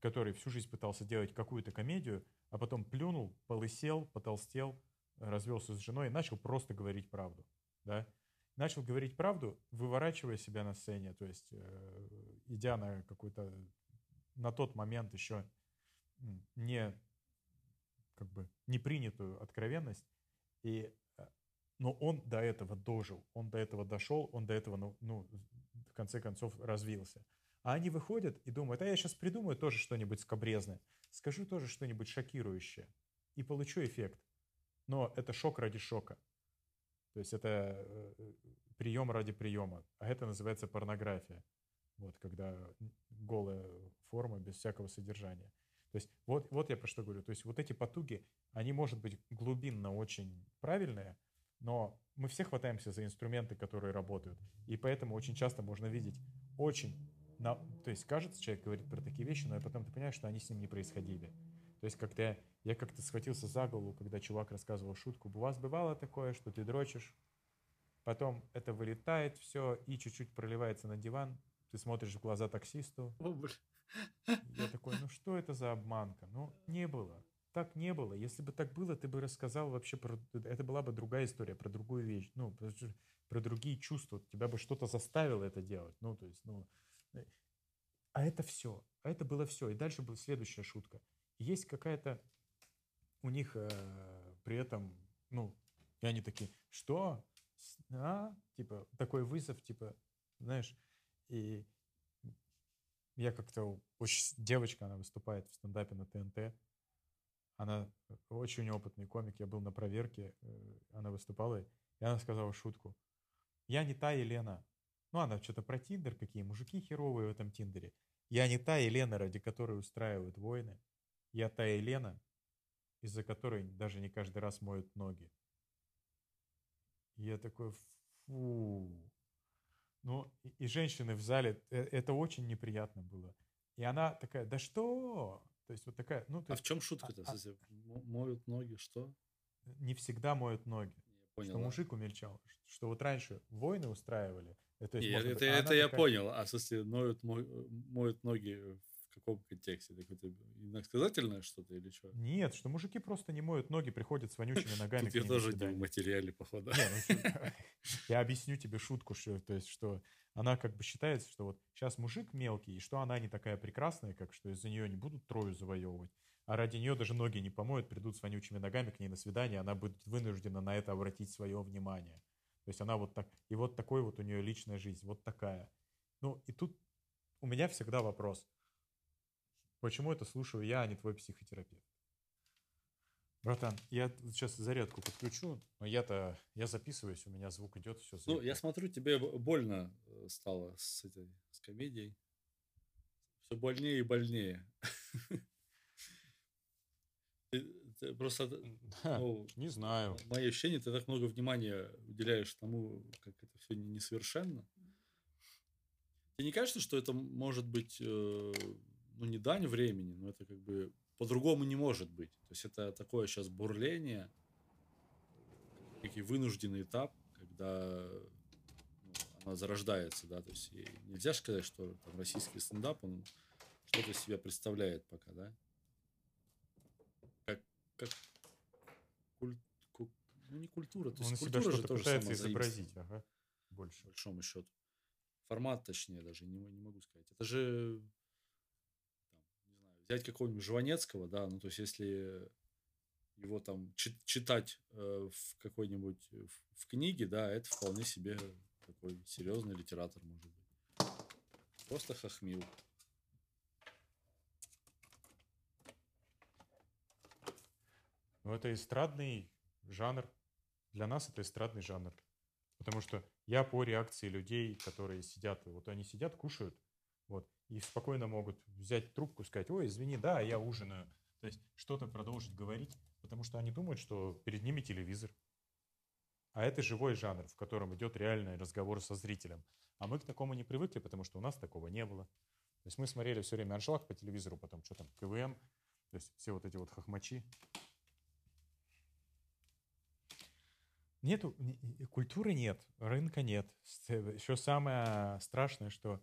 который всю жизнь пытался делать какую-то комедию, а потом плюнул, полысел, потолстел, развелся с женой и начал просто говорить правду. Да? Начал говорить правду, выворачивая себя на сцене, то есть э, идя на какую-то на тот момент еще не как бы не принятую откровенность. И, э, но он до этого дожил, он до этого дошел, он до этого, ну, ну, в конце концов, развился. А они выходят и думают, а я сейчас придумаю тоже что-нибудь скобрезное, скажу тоже что-нибудь шокирующее и получу эффект. Но это шок ради шока. То есть это э, прием ради приема. А это называется порнография. Вот, когда голая форма без всякого содержания. То есть вот, вот я про что говорю. То есть вот эти потуги, они, может быть, глубинно очень правильные, но мы все хватаемся за инструменты, которые работают. И поэтому очень часто можно видеть очень... На... То есть кажется, человек говорит про такие вещи, но потом ты понимаешь, что они с ним не происходили. То есть как-то я, как-то схватился за голову, когда чувак рассказывал шутку. У вас бывало такое, что ты дрочишь, потом это вылетает все и чуть-чуть проливается на диван, ты смотришь в глаза таксисту, О, блин. я такой, ну что это за обманка? Ну, не было. Так не было. Если бы так было, ты бы рассказал вообще про... Это была бы другая история, про другую вещь. Ну, про, про другие чувства. Тебя бы что-то заставило это делать. Ну, то есть, ну... А это все. А это было все. И дальше была следующая шутка. Есть какая-то у них э, при этом, ну, и они такие, что? А? Типа, такой вызов, типа, знаешь, и я как-то очень девочка, она выступает в стендапе на ТНТ. Она очень опытный комик. Я был на проверке, э, она выступала, и она сказала шутку. Я не та Елена. Ну, она что-то про Тиндер, какие мужики херовые в этом Тиндере. Я не та Елена, ради которой устраивают войны. Я та Елена, из-за которой даже не каждый раз моют ноги. И я такой, фу. Ну, и, и женщины в зале, э, это очень неприятно было. И она такая, да что? То есть вот такая, ну, то А есть в чем шутка-то? а- мо- моют ноги, что? не всегда моют ноги. Понял. что а. мужик умельчал. Что вот раньше войны устраивали. э, то есть Не, можно это, а это она я такая, понял. А в смысле, моют, мо- моют ноги каком контексте? Это какое-то иносказательное что-то или что? Нет, что мужики просто не моют ноги, приходят с вонючими ногами. Тут я тоже не в материале, походу. Ну, я объясню тебе шутку, что, то есть, что она как бы считается, что вот сейчас мужик мелкий, и что она не такая прекрасная, как что из-за нее не будут трою завоевывать. А ради нее даже ноги не помоют, придут с вонючими ногами к ней на свидание, она будет вынуждена на это обратить свое внимание. То есть она вот так, и вот такой вот у нее личная жизнь, вот такая. Ну, и тут у меня всегда вопрос. Почему это слушаю я, а не твой психотерапевт? Братан, я сейчас зарядку подключу, но я-то, я записываюсь, у меня звук идет, все. Ну, я смотрю, тебе больно э, стало с этой, с комедией. Все больнее и больнее. просто, ну, не знаю. Мое ощущение, ты так много внимания уделяешь тому, как это все несовершенно. Тебе не кажется, что это может быть, э, ну, не дань времени, но это как бы по-другому не может быть. То есть это такое сейчас бурление, некий вынужденный этап, когда ну, она зарождается, да, то есть нельзя сказать, что там, российский стендап, он что-то себя представляет пока, да, как, как куль, ку, ну не культура, то он есть культура же тоже пытается изобразить, ага, больше. По большому счету. Формат, точнее, даже не, не могу сказать. Это же взять какого-нибудь Жванецкого, да, ну, то есть, если его там читать э, в какой-нибудь в, в книге, да, это вполне себе такой серьезный литератор может быть. Просто хохмил. Ну, это эстрадный жанр. Для нас это эстрадный жанр. Потому что я по реакции людей, которые сидят, вот они сидят, кушают, вот, и спокойно могут взять трубку сказать, ой, извини, да, я ужинаю. То есть что-то продолжить говорить, потому что они думают, что перед ними телевизор. А это живой жанр, в котором идет реальный разговор со зрителем. А мы к такому не привыкли, потому что у нас такого не было. То есть мы смотрели все время аншлаг по телевизору, потом что там, КВМ, то есть все вот эти вот хохмачи. Нету, культуры нет, рынка нет. Еще самое страшное, что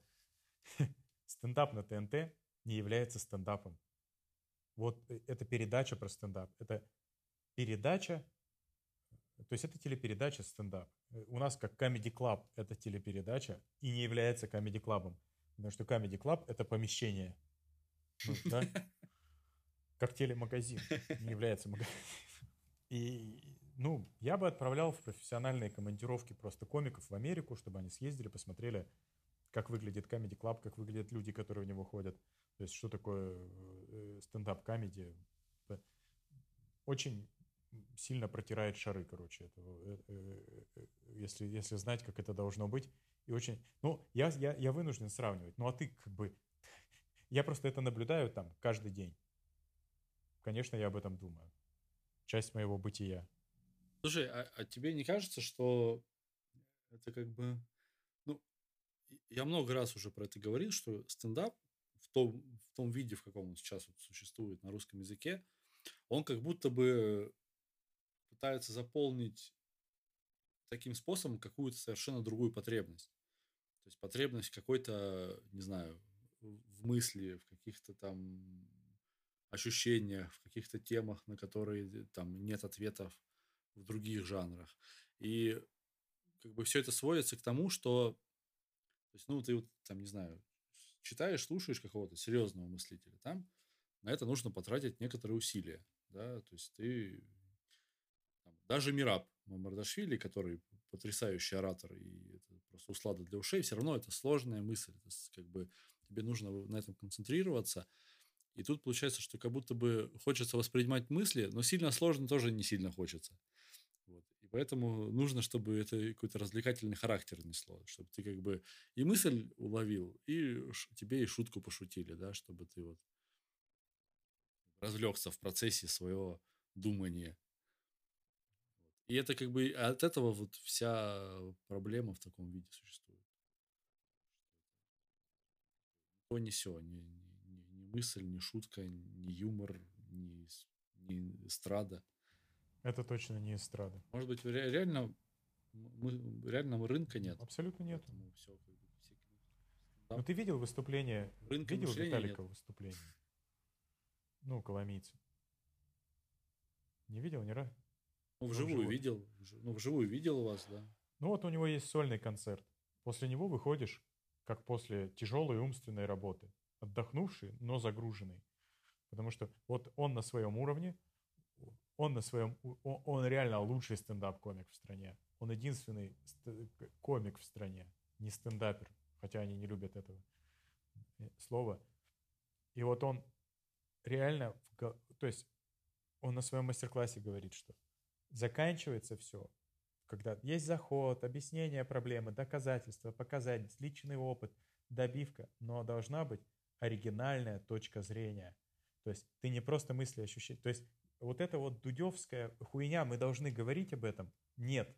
стендап на ТНТ не является стендапом. Вот э, это передача про стендап. Это передача, то есть это телепередача стендап. Э, у нас как Comedy Club это телепередача и не является Comedy Club. Потому что Comedy Club это помещение. Ну, да? Как телемагазин. Не является магазином. И, ну, я бы отправлял в профессиональные командировки просто комиков в Америку, чтобы они съездили, посмотрели как выглядит Comedy Club, как выглядят люди, которые в него ходят. То есть, что такое э, стендап-комедия. Очень сильно протирает шары, короче, этого, э, э, если, если знать, как это должно быть. И очень... Ну, я, я, я вынужден сравнивать. Ну, а ты как бы... Я просто это наблюдаю там каждый день. Конечно, я об этом думаю. Часть моего бытия. Слушай, а, а тебе не кажется, что это как бы я много раз уже про это говорил, что стендап в том, в том виде, в каком он сейчас вот существует на русском языке, он как будто бы пытается заполнить таким способом какую-то совершенно другую потребность. То есть потребность какой-то, не знаю, в мысли, в каких-то там ощущениях, в каких-то темах, на которые там нет ответов в других жанрах. И как бы все это сводится к тому, что то есть, ну, ты вот там, не знаю, читаешь, слушаешь какого-то серьезного мыслителя, там на это нужно потратить некоторые усилия, да, то есть ты там, даже Мираб Мамардашвили, который потрясающий оратор, и это просто услада для ушей, все равно это сложная мысль, это как бы тебе нужно на этом концентрироваться, и тут получается, что как будто бы хочется воспринимать мысли, но сильно сложно тоже не сильно хочется. Поэтому нужно, чтобы это какой-то развлекательный характер несло, чтобы ты как бы и мысль уловил, и тебе и шутку пошутили, да, чтобы ты вот развлекся в процессе своего думания. И это как бы от этого вот вся проблема в таком виде существует. То не все, ни, ни, ни мысль, ни шутка, ни юмор, ни, ни эстрада. Это точно не эстрада. Может быть, реально мы, реального рынка нет. Абсолютно нет. все, как бы, все Да. Ну ты видел выступление, Рынка видел Виталика нет. выступление? Ну, коломийца. Не видел ни разу? Ну, вживую вживую. видел. Ну, вживую видел вас, да. Ну вот у него есть сольный концерт. После него выходишь, как после тяжелой умственной работы. Отдохнувший, но загруженный. Потому что вот он на своем уровне, он на своем, он реально лучший стендап-комик в стране. Он единственный комик в стране, не стендапер, хотя они не любят этого э, слова. И вот он реально, то есть он на своем мастер-классе говорит, что заканчивается все, когда есть заход, объяснение проблемы, доказательства, показать личный опыт, добивка, но должна быть оригинальная точка зрения. То есть ты не просто мысли, ощущения. То есть вот эта вот дудевская хуйня, мы должны говорить об этом. Нет,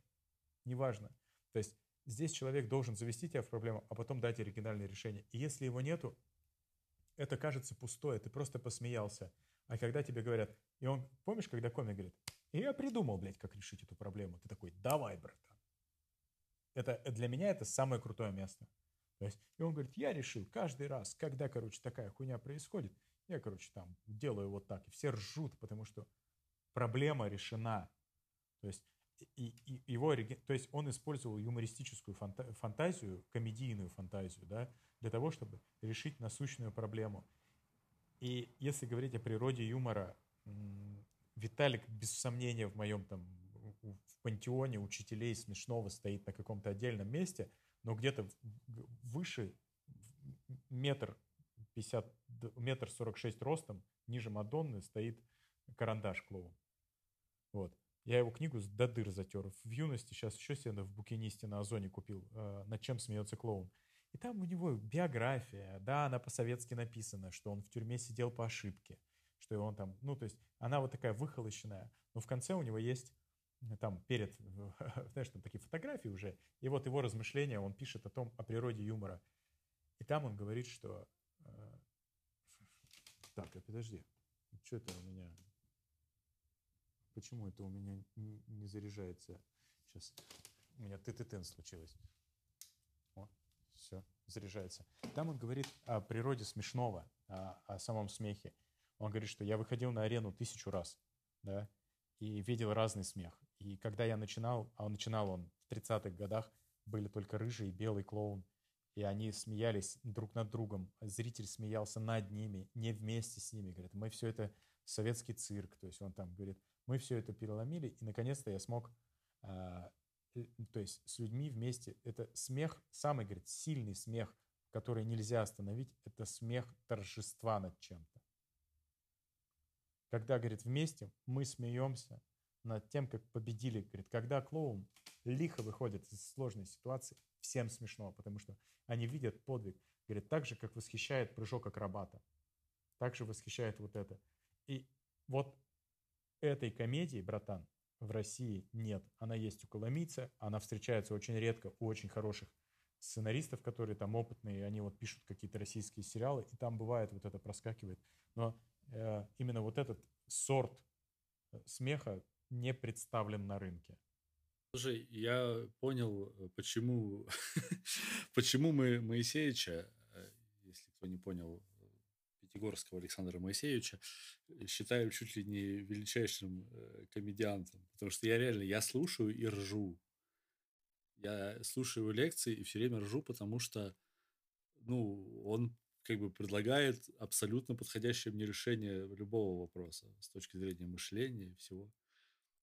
неважно. То есть здесь человек должен завести тебя в проблему, а потом дать оригинальное решение. И если его нету, это кажется пустое, ты просто посмеялся. А когда тебе говорят, и он, помнишь, когда комик говорит, «И я придумал, блядь, как решить эту проблему. Ты такой, давай, братан. Это, для меня это самое крутое место. То есть, и он говорит, я решил каждый раз, когда, короче, такая хуйня происходит, я, короче, там делаю вот так. И все ржут, потому что проблема решена. То есть, и, и его, то есть он использовал юмористическую фанта- фантазию, комедийную фантазию, да, для того, чтобы решить насущную проблему. И если говорить о природе юмора, Виталик, без сомнения, в моем там в пантеоне учителей смешного стоит на каком-то отдельном месте, но где-то выше метр пятьдесят, метр сорок шесть ростом, ниже Мадонны стоит карандаш клоун. Вот. Я его книгу до дыр затер. В юности сейчас еще себе в букинисте на Озоне купил э, «Над чем смеется клоун». И там у него биография, да, она по-советски написана, что он в тюрьме сидел по ошибке, что он там, ну, то есть она вот такая выхолощенная, но в конце у него есть там перед, знаешь, там такие фотографии уже, и вот его размышления, он пишет о том, о природе юмора. И там он говорит, что... Так, а подожди, что это у меня... Почему это у меня не, заряжается? Сейчас у меня ТТТ случилось. О, все, заряжается. Там он говорит о природе смешного, о, о самом смехе. Он говорит, что я выходил на арену тысячу раз, да, и видел разный смех. И когда я начинал, а начинал он в 30-х годах, были только рыжий и белый клоун, и они смеялись друг над другом. Зритель смеялся над ними, не вместе с ними. Говорит, мы все это советский цирк. То есть он там говорит, мы все это переломили, и наконец-то я смог, а, э, то есть с людьми вместе. Это смех, самый, говорит, сильный смех, который нельзя остановить, это смех торжества над чем-то. Когда, говорит, вместе мы смеемся над тем, как победили. Говорит, когда клоун лихо выходит из сложной ситуации, всем смешно, потому что они видят подвиг. Говорит, так же, как восхищает прыжок акробата. Так же восхищает вот это. И вот этой комедии, братан, в России нет. Она есть у Коломийца, она встречается очень редко у очень хороших сценаристов, которые там опытные, они вот пишут какие-то российские сериалы, и там бывает вот это проскакивает. Но э, именно вот этот сорт э, смеха не представлен на рынке. Слушай, я понял, э, почему, почему мы Моисеевича, э, если кто не понял, э, Пятигорского Александра Моисеевича, считаю чуть ли не величайшим комедиантом. Потому что я реально, я слушаю и ржу. Я слушаю его лекции и все время ржу, потому что, ну, он как бы предлагает абсолютно подходящее мне решение любого вопроса с точки зрения мышления и всего.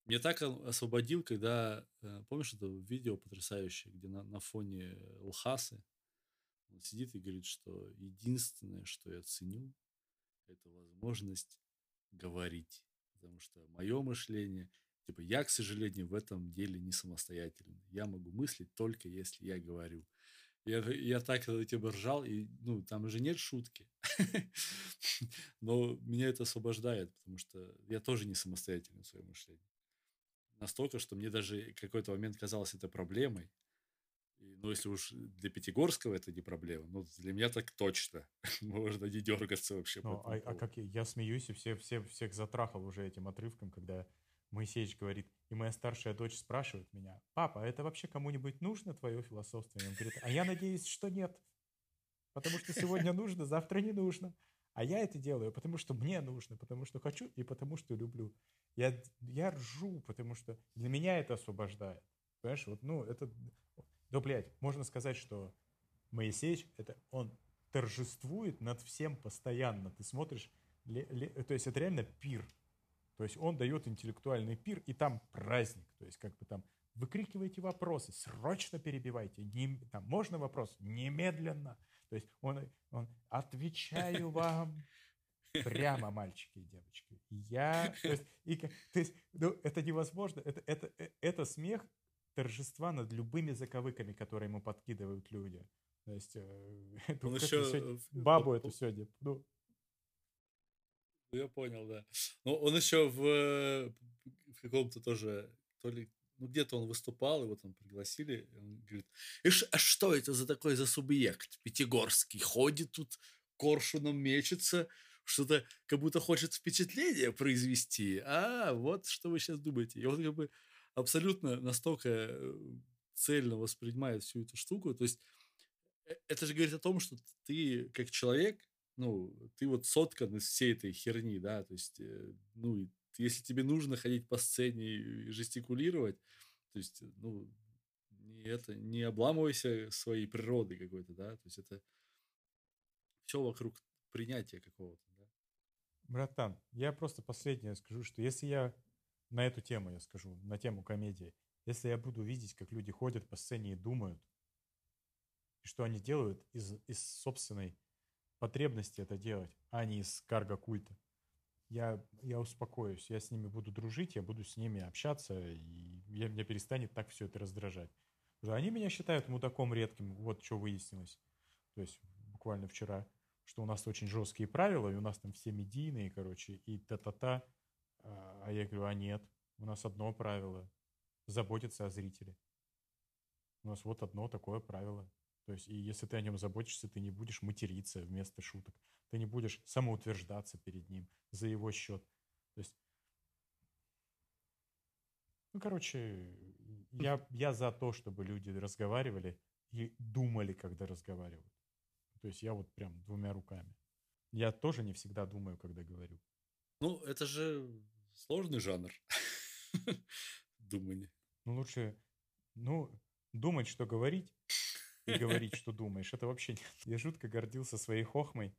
Мне так освободил, когда, э, помнишь это видео потрясающее, где на, на фоне Лхасы он сидит и говорит, что единственное, что я ценю, это возможность говорить. Потому что мое мышление, типа, я, к сожалению, в этом деле не самостоятельный. Я могу мыслить только если я говорю. Я, я так над этим ржал, и, ну, там же нет шутки. Но меня это освобождает, потому что я тоже не самостоятельный в своем мышлении. Настолько, что мне даже какой-то момент казалось это проблемой. И, ну, если уж для Пятигорского это не проблема, ну, для меня так точно. Можно не дергаться вообще. Ну, а, а как я, я смеюсь и все, все, всех затрахал уже этим отрывком, когда Моисеевич говорит, и моя старшая дочь спрашивает меня, папа, а это вообще кому-нибудь нужно твое философствование? Он говорит, а я надеюсь, что нет. потому что сегодня нужно, завтра не нужно. А я это делаю, потому что мне нужно, потому что хочу и потому что люблю. Я, я ржу, потому что для меня это освобождает. Понимаешь, вот, ну, это... Да, блядь, можно сказать, что Моисеевич, это он торжествует над всем постоянно. Ты смотришь, ле, ле, то есть это реально пир. То есть он дает интеллектуальный пир, и там праздник. То есть как бы там выкрикивайте вопросы, срочно перебивайте. Не, там, можно вопрос? Немедленно. То есть он, он отвечаю вам прямо, мальчики и девочки. Я, то есть, и, то есть ну, это невозможно. Это, это, э, это смех торжества над любыми заковыками, которые ему подкидывают люди. То есть, э, он еще... Сегодня, бабу эту сегодня, ну, я понял, да. Но он еще в, в каком-то тоже, то ли ну, где-то он выступал, его там пригласили, и он говорит, а что это за такой за субъект Пятигорский? Ходит тут, коршуном мечется, что-то как будто хочет впечатление произвести. А, вот что вы сейчас думаете. И он как бы абсолютно настолько э, цельно воспринимает всю эту штуку. То есть э, это же говорит о том, что ты как человек, ну, ты вот соткан из всей этой херни, да, то есть, э, ну, если тебе нужно ходить по сцене и жестикулировать, то есть, ну, не, это, не обламывайся своей природы какой-то, да, то есть это все вокруг принятия какого-то, да. Братан, я просто последнее скажу, что если я на эту тему, я скажу, на тему комедии, если я буду видеть, как люди ходят по сцене и думают, и что они делают из, из собственной потребности это делать, а не из карго-культа, я, я успокоюсь, я с ними буду дружить, я буду с ними общаться, и я, меня перестанет так все это раздражать. Они меня считают мудаком редким, вот что выяснилось. То есть буквально вчера, что у нас очень жесткие правила, и у нас там все медийные, короче, и та-та-та. А, а я говорю, а нет, у нас одно правило – заботиться о зрителе. У нас вот одно такое правило. То есть, и если ты о нем заботишься, ты не будешь материться вместо шуток. Ты не будешь самоутверждаться перед ним за его счет. То есть, ну, короче, я, я за то, чтобы люди разговаривали и думали, когда разговаривают. То есть я вот прям двумя руками. Я тоже не всегда думаю, когда говорю. Ну, это же сложный жанр. Думание. Ну, лучше, ну, думать, что говорить, и говорить, что думаешь, это вообще нет. Я жутко гордился своей хохмой.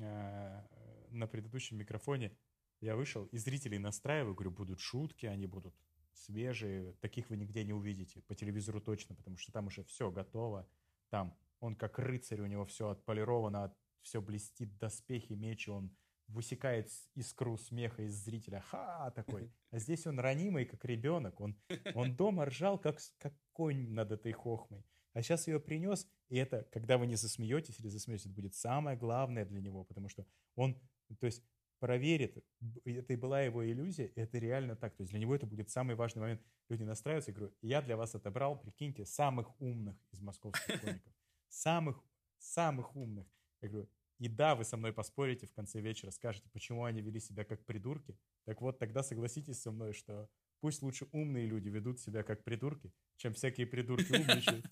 Э, на предыдущем микрофоне я вышел, и зрителей настраиваю, говорю, будут шутки, они будут свежие, таких вы нигде не увидите, по телевизору точно, потому что там уже все готово, там он как рыцарь, у него все отполировано, все блестит, доспехи, мечи, он высекает искру смеха из зрителя, ха, такой. А здесь он ранимый, как ребенок, он, он дома ржал, как, как конь над этой хохмой. А сейчас ее принес, и это, когда вы не засмеетесь или засмеетесь, это будет самое главное для него, потому что он, то есть, проверит, это и была его иллюзия, это реально так. То есть для него это будет самый важный момент. Люди настраиваются, я говорю, я для вас отобрал, прикиньте, самых умных из московских комиков. Самых, самых умных. Я говорю, и да, вы со мной поспорите в конце вечера, скажете, почему они вели себя как придурки. Так вот, тогда согласитесь со мной, что пусть лучше умные люди ведут себя как придурки, чем всякие придурки умничают.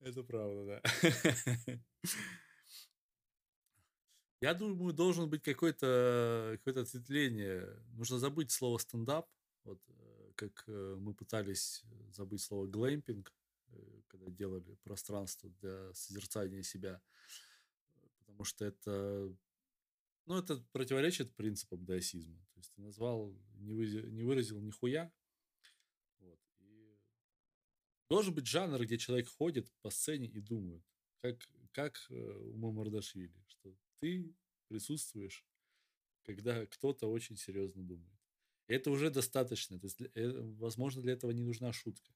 Это правда, да. Я думаю, должен быть какое-то какое ответвление. Нужно забыть слово стендап. Вот э, как э, мы пытались забыть слово глэмпинг, э, когда делали пространство для созерцания себя. Потому что это ну, это противоречит принципам даосизма. То есть ты назвал, не выразил, не выразил нихуя. Вот. И должен быть жанр, где человек ходит по сцене и думает, как, как э, у Мамардашвили, что ты присутствуешь, когда кто-то очень серьезно думает. Это уже достаточно. То есть, э, возможно, для этого не нужна шутка.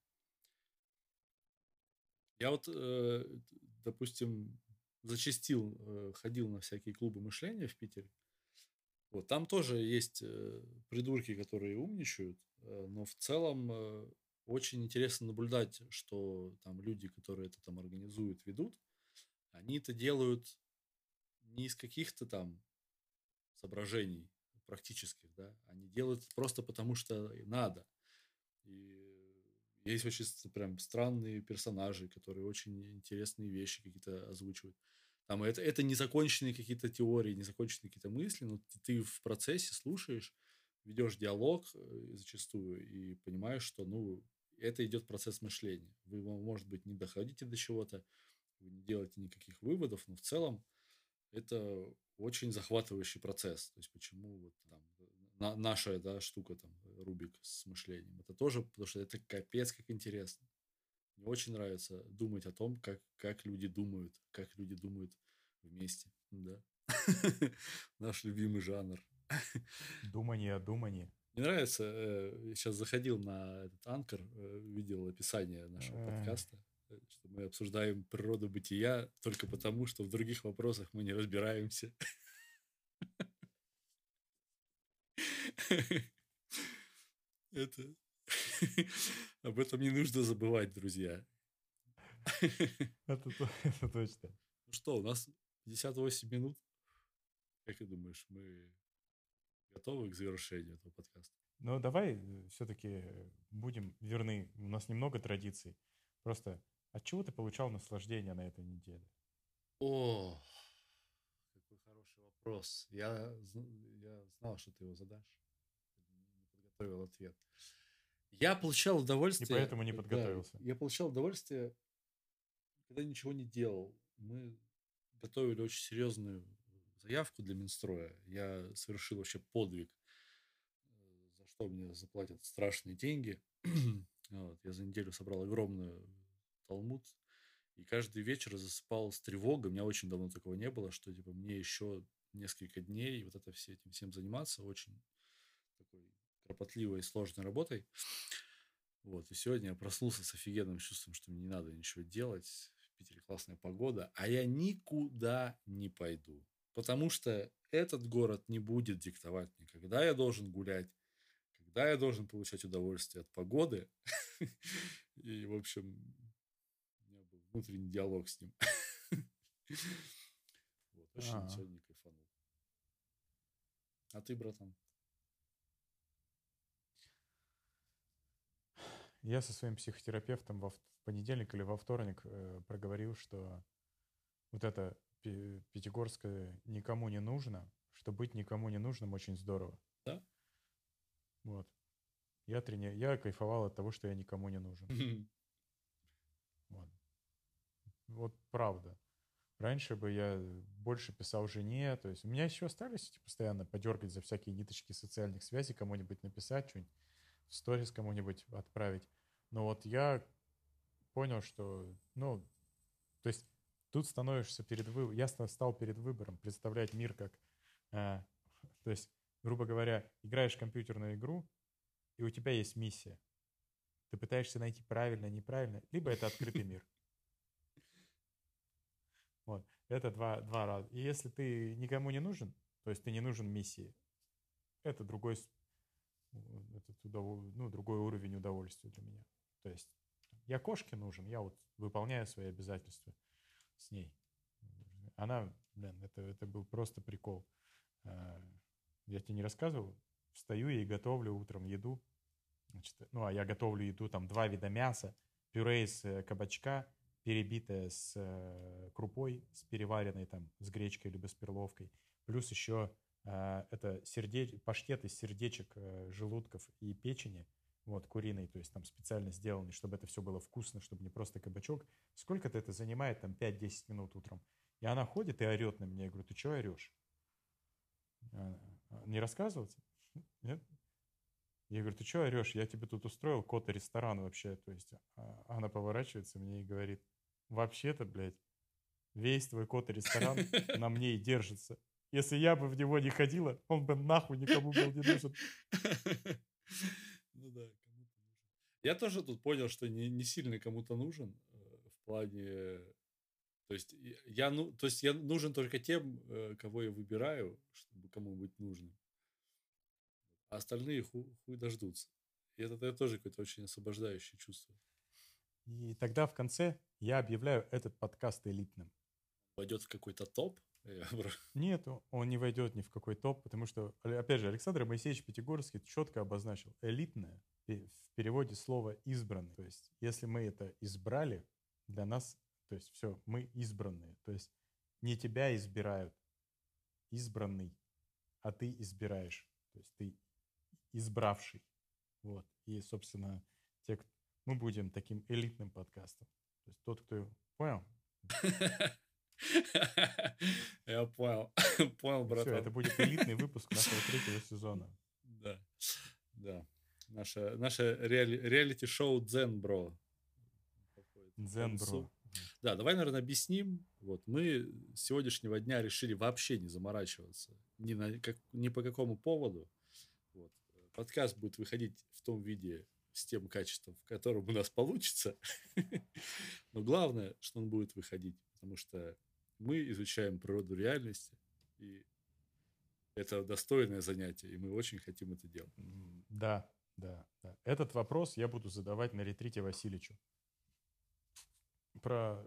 Я вот, э, допустим, зачастил, э, ходил на всякие клубы мышления в Питере. Вот, там тоже есть э, придурки, которые умничают, э, но в целом очень интересно наблюдать, что там люди, которые это там организуют, ведут, они это делают не из каких-то там соображений практических, да, они делают просто потому, что надо. И Есть очень прям странные персонажи, которые очень интересные вещи какие-то озвучивают. Там это, это незаконченные какие-то теории, незаконченные какие-то мысли, но ты, ты в процессе слушаешь, ведешь диалог э, зачастую и понимаешь, что, ну, это идет процесс мышления. Вы, может быть, не доходите до чего-то, вы не делаете никаких выводов, но в целом это очень захватывающий процесс. То есть почему вот там на, наша да, штука там Рубик с мышлением. Это тоже, потому что это капец как интересно. Мне очень нравится думать о том, как, как люди думают, как люди думают вместе. Да. Наш любимый жанр. Думание о думании. Мне нравится, э, я сейчас заходил на этот анкер, э, видел описание нашего подкаста, э, что мы обсуждаем природу бытия только потому, что в других вопросах мы не разбираемся. Это... Об этом не нужно забывать, друзья. Это, это точно. Ну что, у нас 58 минут. Как ты думаешь, мы готовы к завершению этого подкаста? Ну, давай э, все-таки будем верны. У нас немного традиций. Просто от чего ты получал наслаждение на этой неделе? О, какой хороший вопрос. Я, я знал, что ты его задашь. Подготовил ответ. Я получал удовольствие... И поэтому не подготовился. Да, я получал удовольствие, когда ничего не делал. Мы готовили очень серьезную заявку для Минстроя. Я совершил вообще подвиг, э, за что мне заплатят страшные деньги. вот. Я за неделю собрал огромную талмуд, и каждый вечер засыпал с тревогой. У меня очень давно такого не было, что типа мне еще несколько дней вот это все этим всем заниматься очень кропотливой и сложной работой. Вот, и сегодня я проснулся с офигенным чувством, что мне не надо ничего делать. В Питере классная погода, а я никуда не пойду. Потому что этот город не будет диктовать мне, когда я должен гулять, когда я должен получать удовольствие от погоды. И, в общем, у меня был внутренний диалог с ним. Вот, очень сегодня кайфанул. А ты, братан? Я со своим психотерапевтом во понедельник или во вторник э, проговорил, что вот это Пятигорское никому не нужно, что быть никому не нужным очень здорово. Да? Вот. Я, трени... я кайфовал от того, что я никому не нужен. Вот. вот правда. Раньше бы я больше писал жене, то есть у меня еще остались эти постоянно подергать за всякие ниточки социальных связей, кому-нибудь написать, что-нибудь сторис кому-нибудь отправить. Но вот я понял, что, ну, то есть тут становишься перед выбором, я стал перед выбором представлять мир как, э, то есть, грубо говоря, играешь в компьютерную игру, и у тебя есть миссия. Ты пытаешься найти правильно, неправильно, либо это открытый мир. Вот, это два, два раза. И если ты никому не нужен, то есть ты не нужен миссии, это другой, это ну, другой уровень удовольствия для меня. То есть я кошке нужен, я вот выполняю свои обязательства с ней. Она, блин, это, это был просто прикол. А, я тебе не рассказывал? Встаю и готовлю утром еду. Значит, ну, а я готовлю еду, там, два вида мяса, пюре из э, кабачка, перебитое с э, крупой, с переваренной там, с гречкой либо с перловкой. Плюс еще э, это сердеч... паштет из сердечек, э, желудков и печени – вот, куриный, то есть там специально сделанный, чтобы это все было вкусно, чтобы не просто кабачок. Сколько-то это занимает, там, 5-10 минут утром. И она ходит и орет на меня. Я говорю, ты что орешь? А, а, не рассказывать? Нет? Я говорю, ты что орешь? Я тебе тут устроил кота ресторан вообще. То есть а, она поворачивается мне и говорит, вообще-то, блядь, весь твой кот ресторан на мне и держится. Если я бы в него не ходила, он бы нахуй никому был не нужен. Ну да, кому-то нужен. Я тоже тут понял, что не, не сильно кому-то нужен э, в плане... То есть я, ну, то есть я нужен только тем, э, кого я выбираю, чтобы кому быть нужным. А остальные ху, хуй дождутся. И это, это тоже какое-то очень освобождающее чувство. И тогда в конце я объявляю этот подкаст элитным. Войдет в какой-то топ? Нет, он не войдет ни в какой топ, потому что, опять же, Александр Моисеевич Пятигорский четко обозначил элитное в переводе слова избранный. То есть, если мы это избрали, для нас, то есть все, мы избранные. То есть не тебя избирают, избранный, а ты избираешь. То есть ты избравший. Вот. И, собственно, те, мы будем таким элитным подкастом. То есть тот, кто... Понял? Я понял. Понял, братан. Все, это будет элитный выпуск нашего третьего сезона. Да, да. Наше, наше реали, реалити-шоу Дзен Бро. Дзен Бро. Да, давай, наверное, объясним. Вот мы с сегодняшнего дня решили вообще не заморачиваться ни, на, как, ни по какому поводу. Вот. Подкаст будет выходить в том виде, с тем качеством, в котором у нас получится. Но главное, что он будет выходить, потому что мы изучаем природу реальности, и это достойное занятие, и мы очень хотим это делать. Да, да, да. Этот вопрос я буду задавать на ретрите Васильевичу. Про...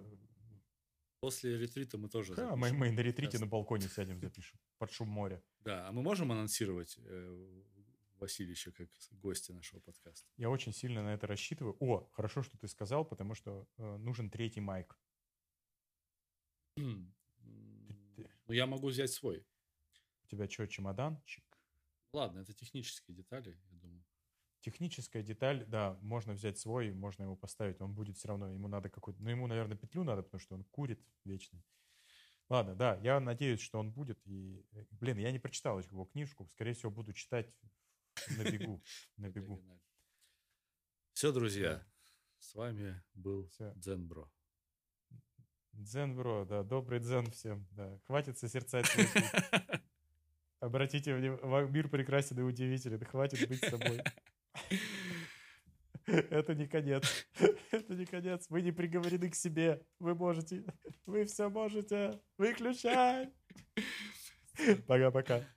После ретрита мы тоже Да, мы, мы на ретрите на балконе сядем, запишем. Под шум моря. Да, а мы можем анонсировать э, Васильевича как гостя нашего подкаста? Я очень сильно на это рассчитываю. О, хорошо, что ты сказал, потому что э, нужен третий майк. Ну, я могу взять свой. У тебя что, чемоданчик? Ладно, это технические детали, я думаю. Техническая деталь, да, можно взять свой, можно его поставить, он будет все равно, ему надо какую-то, ну, ему, наверное, петлю надо, потому что он курит вечно. Ладно, да, я надеюсь, что он будет. И, э, блин, я не прочитал его книжку, скорее всего, буду читать на бегу. На бегу. Все, друзья, с вами был Дзенбро. Дзенбро, да, добрый дзен всем, да. Хватит созерцать Обратите внимание, мир прекрасен и удивителен, хватит быть собой. Это не конец. Это не конец. Вы не приговорены к себе. Вы можете. Вы все можете. Выключай. Пока-пока. Пока.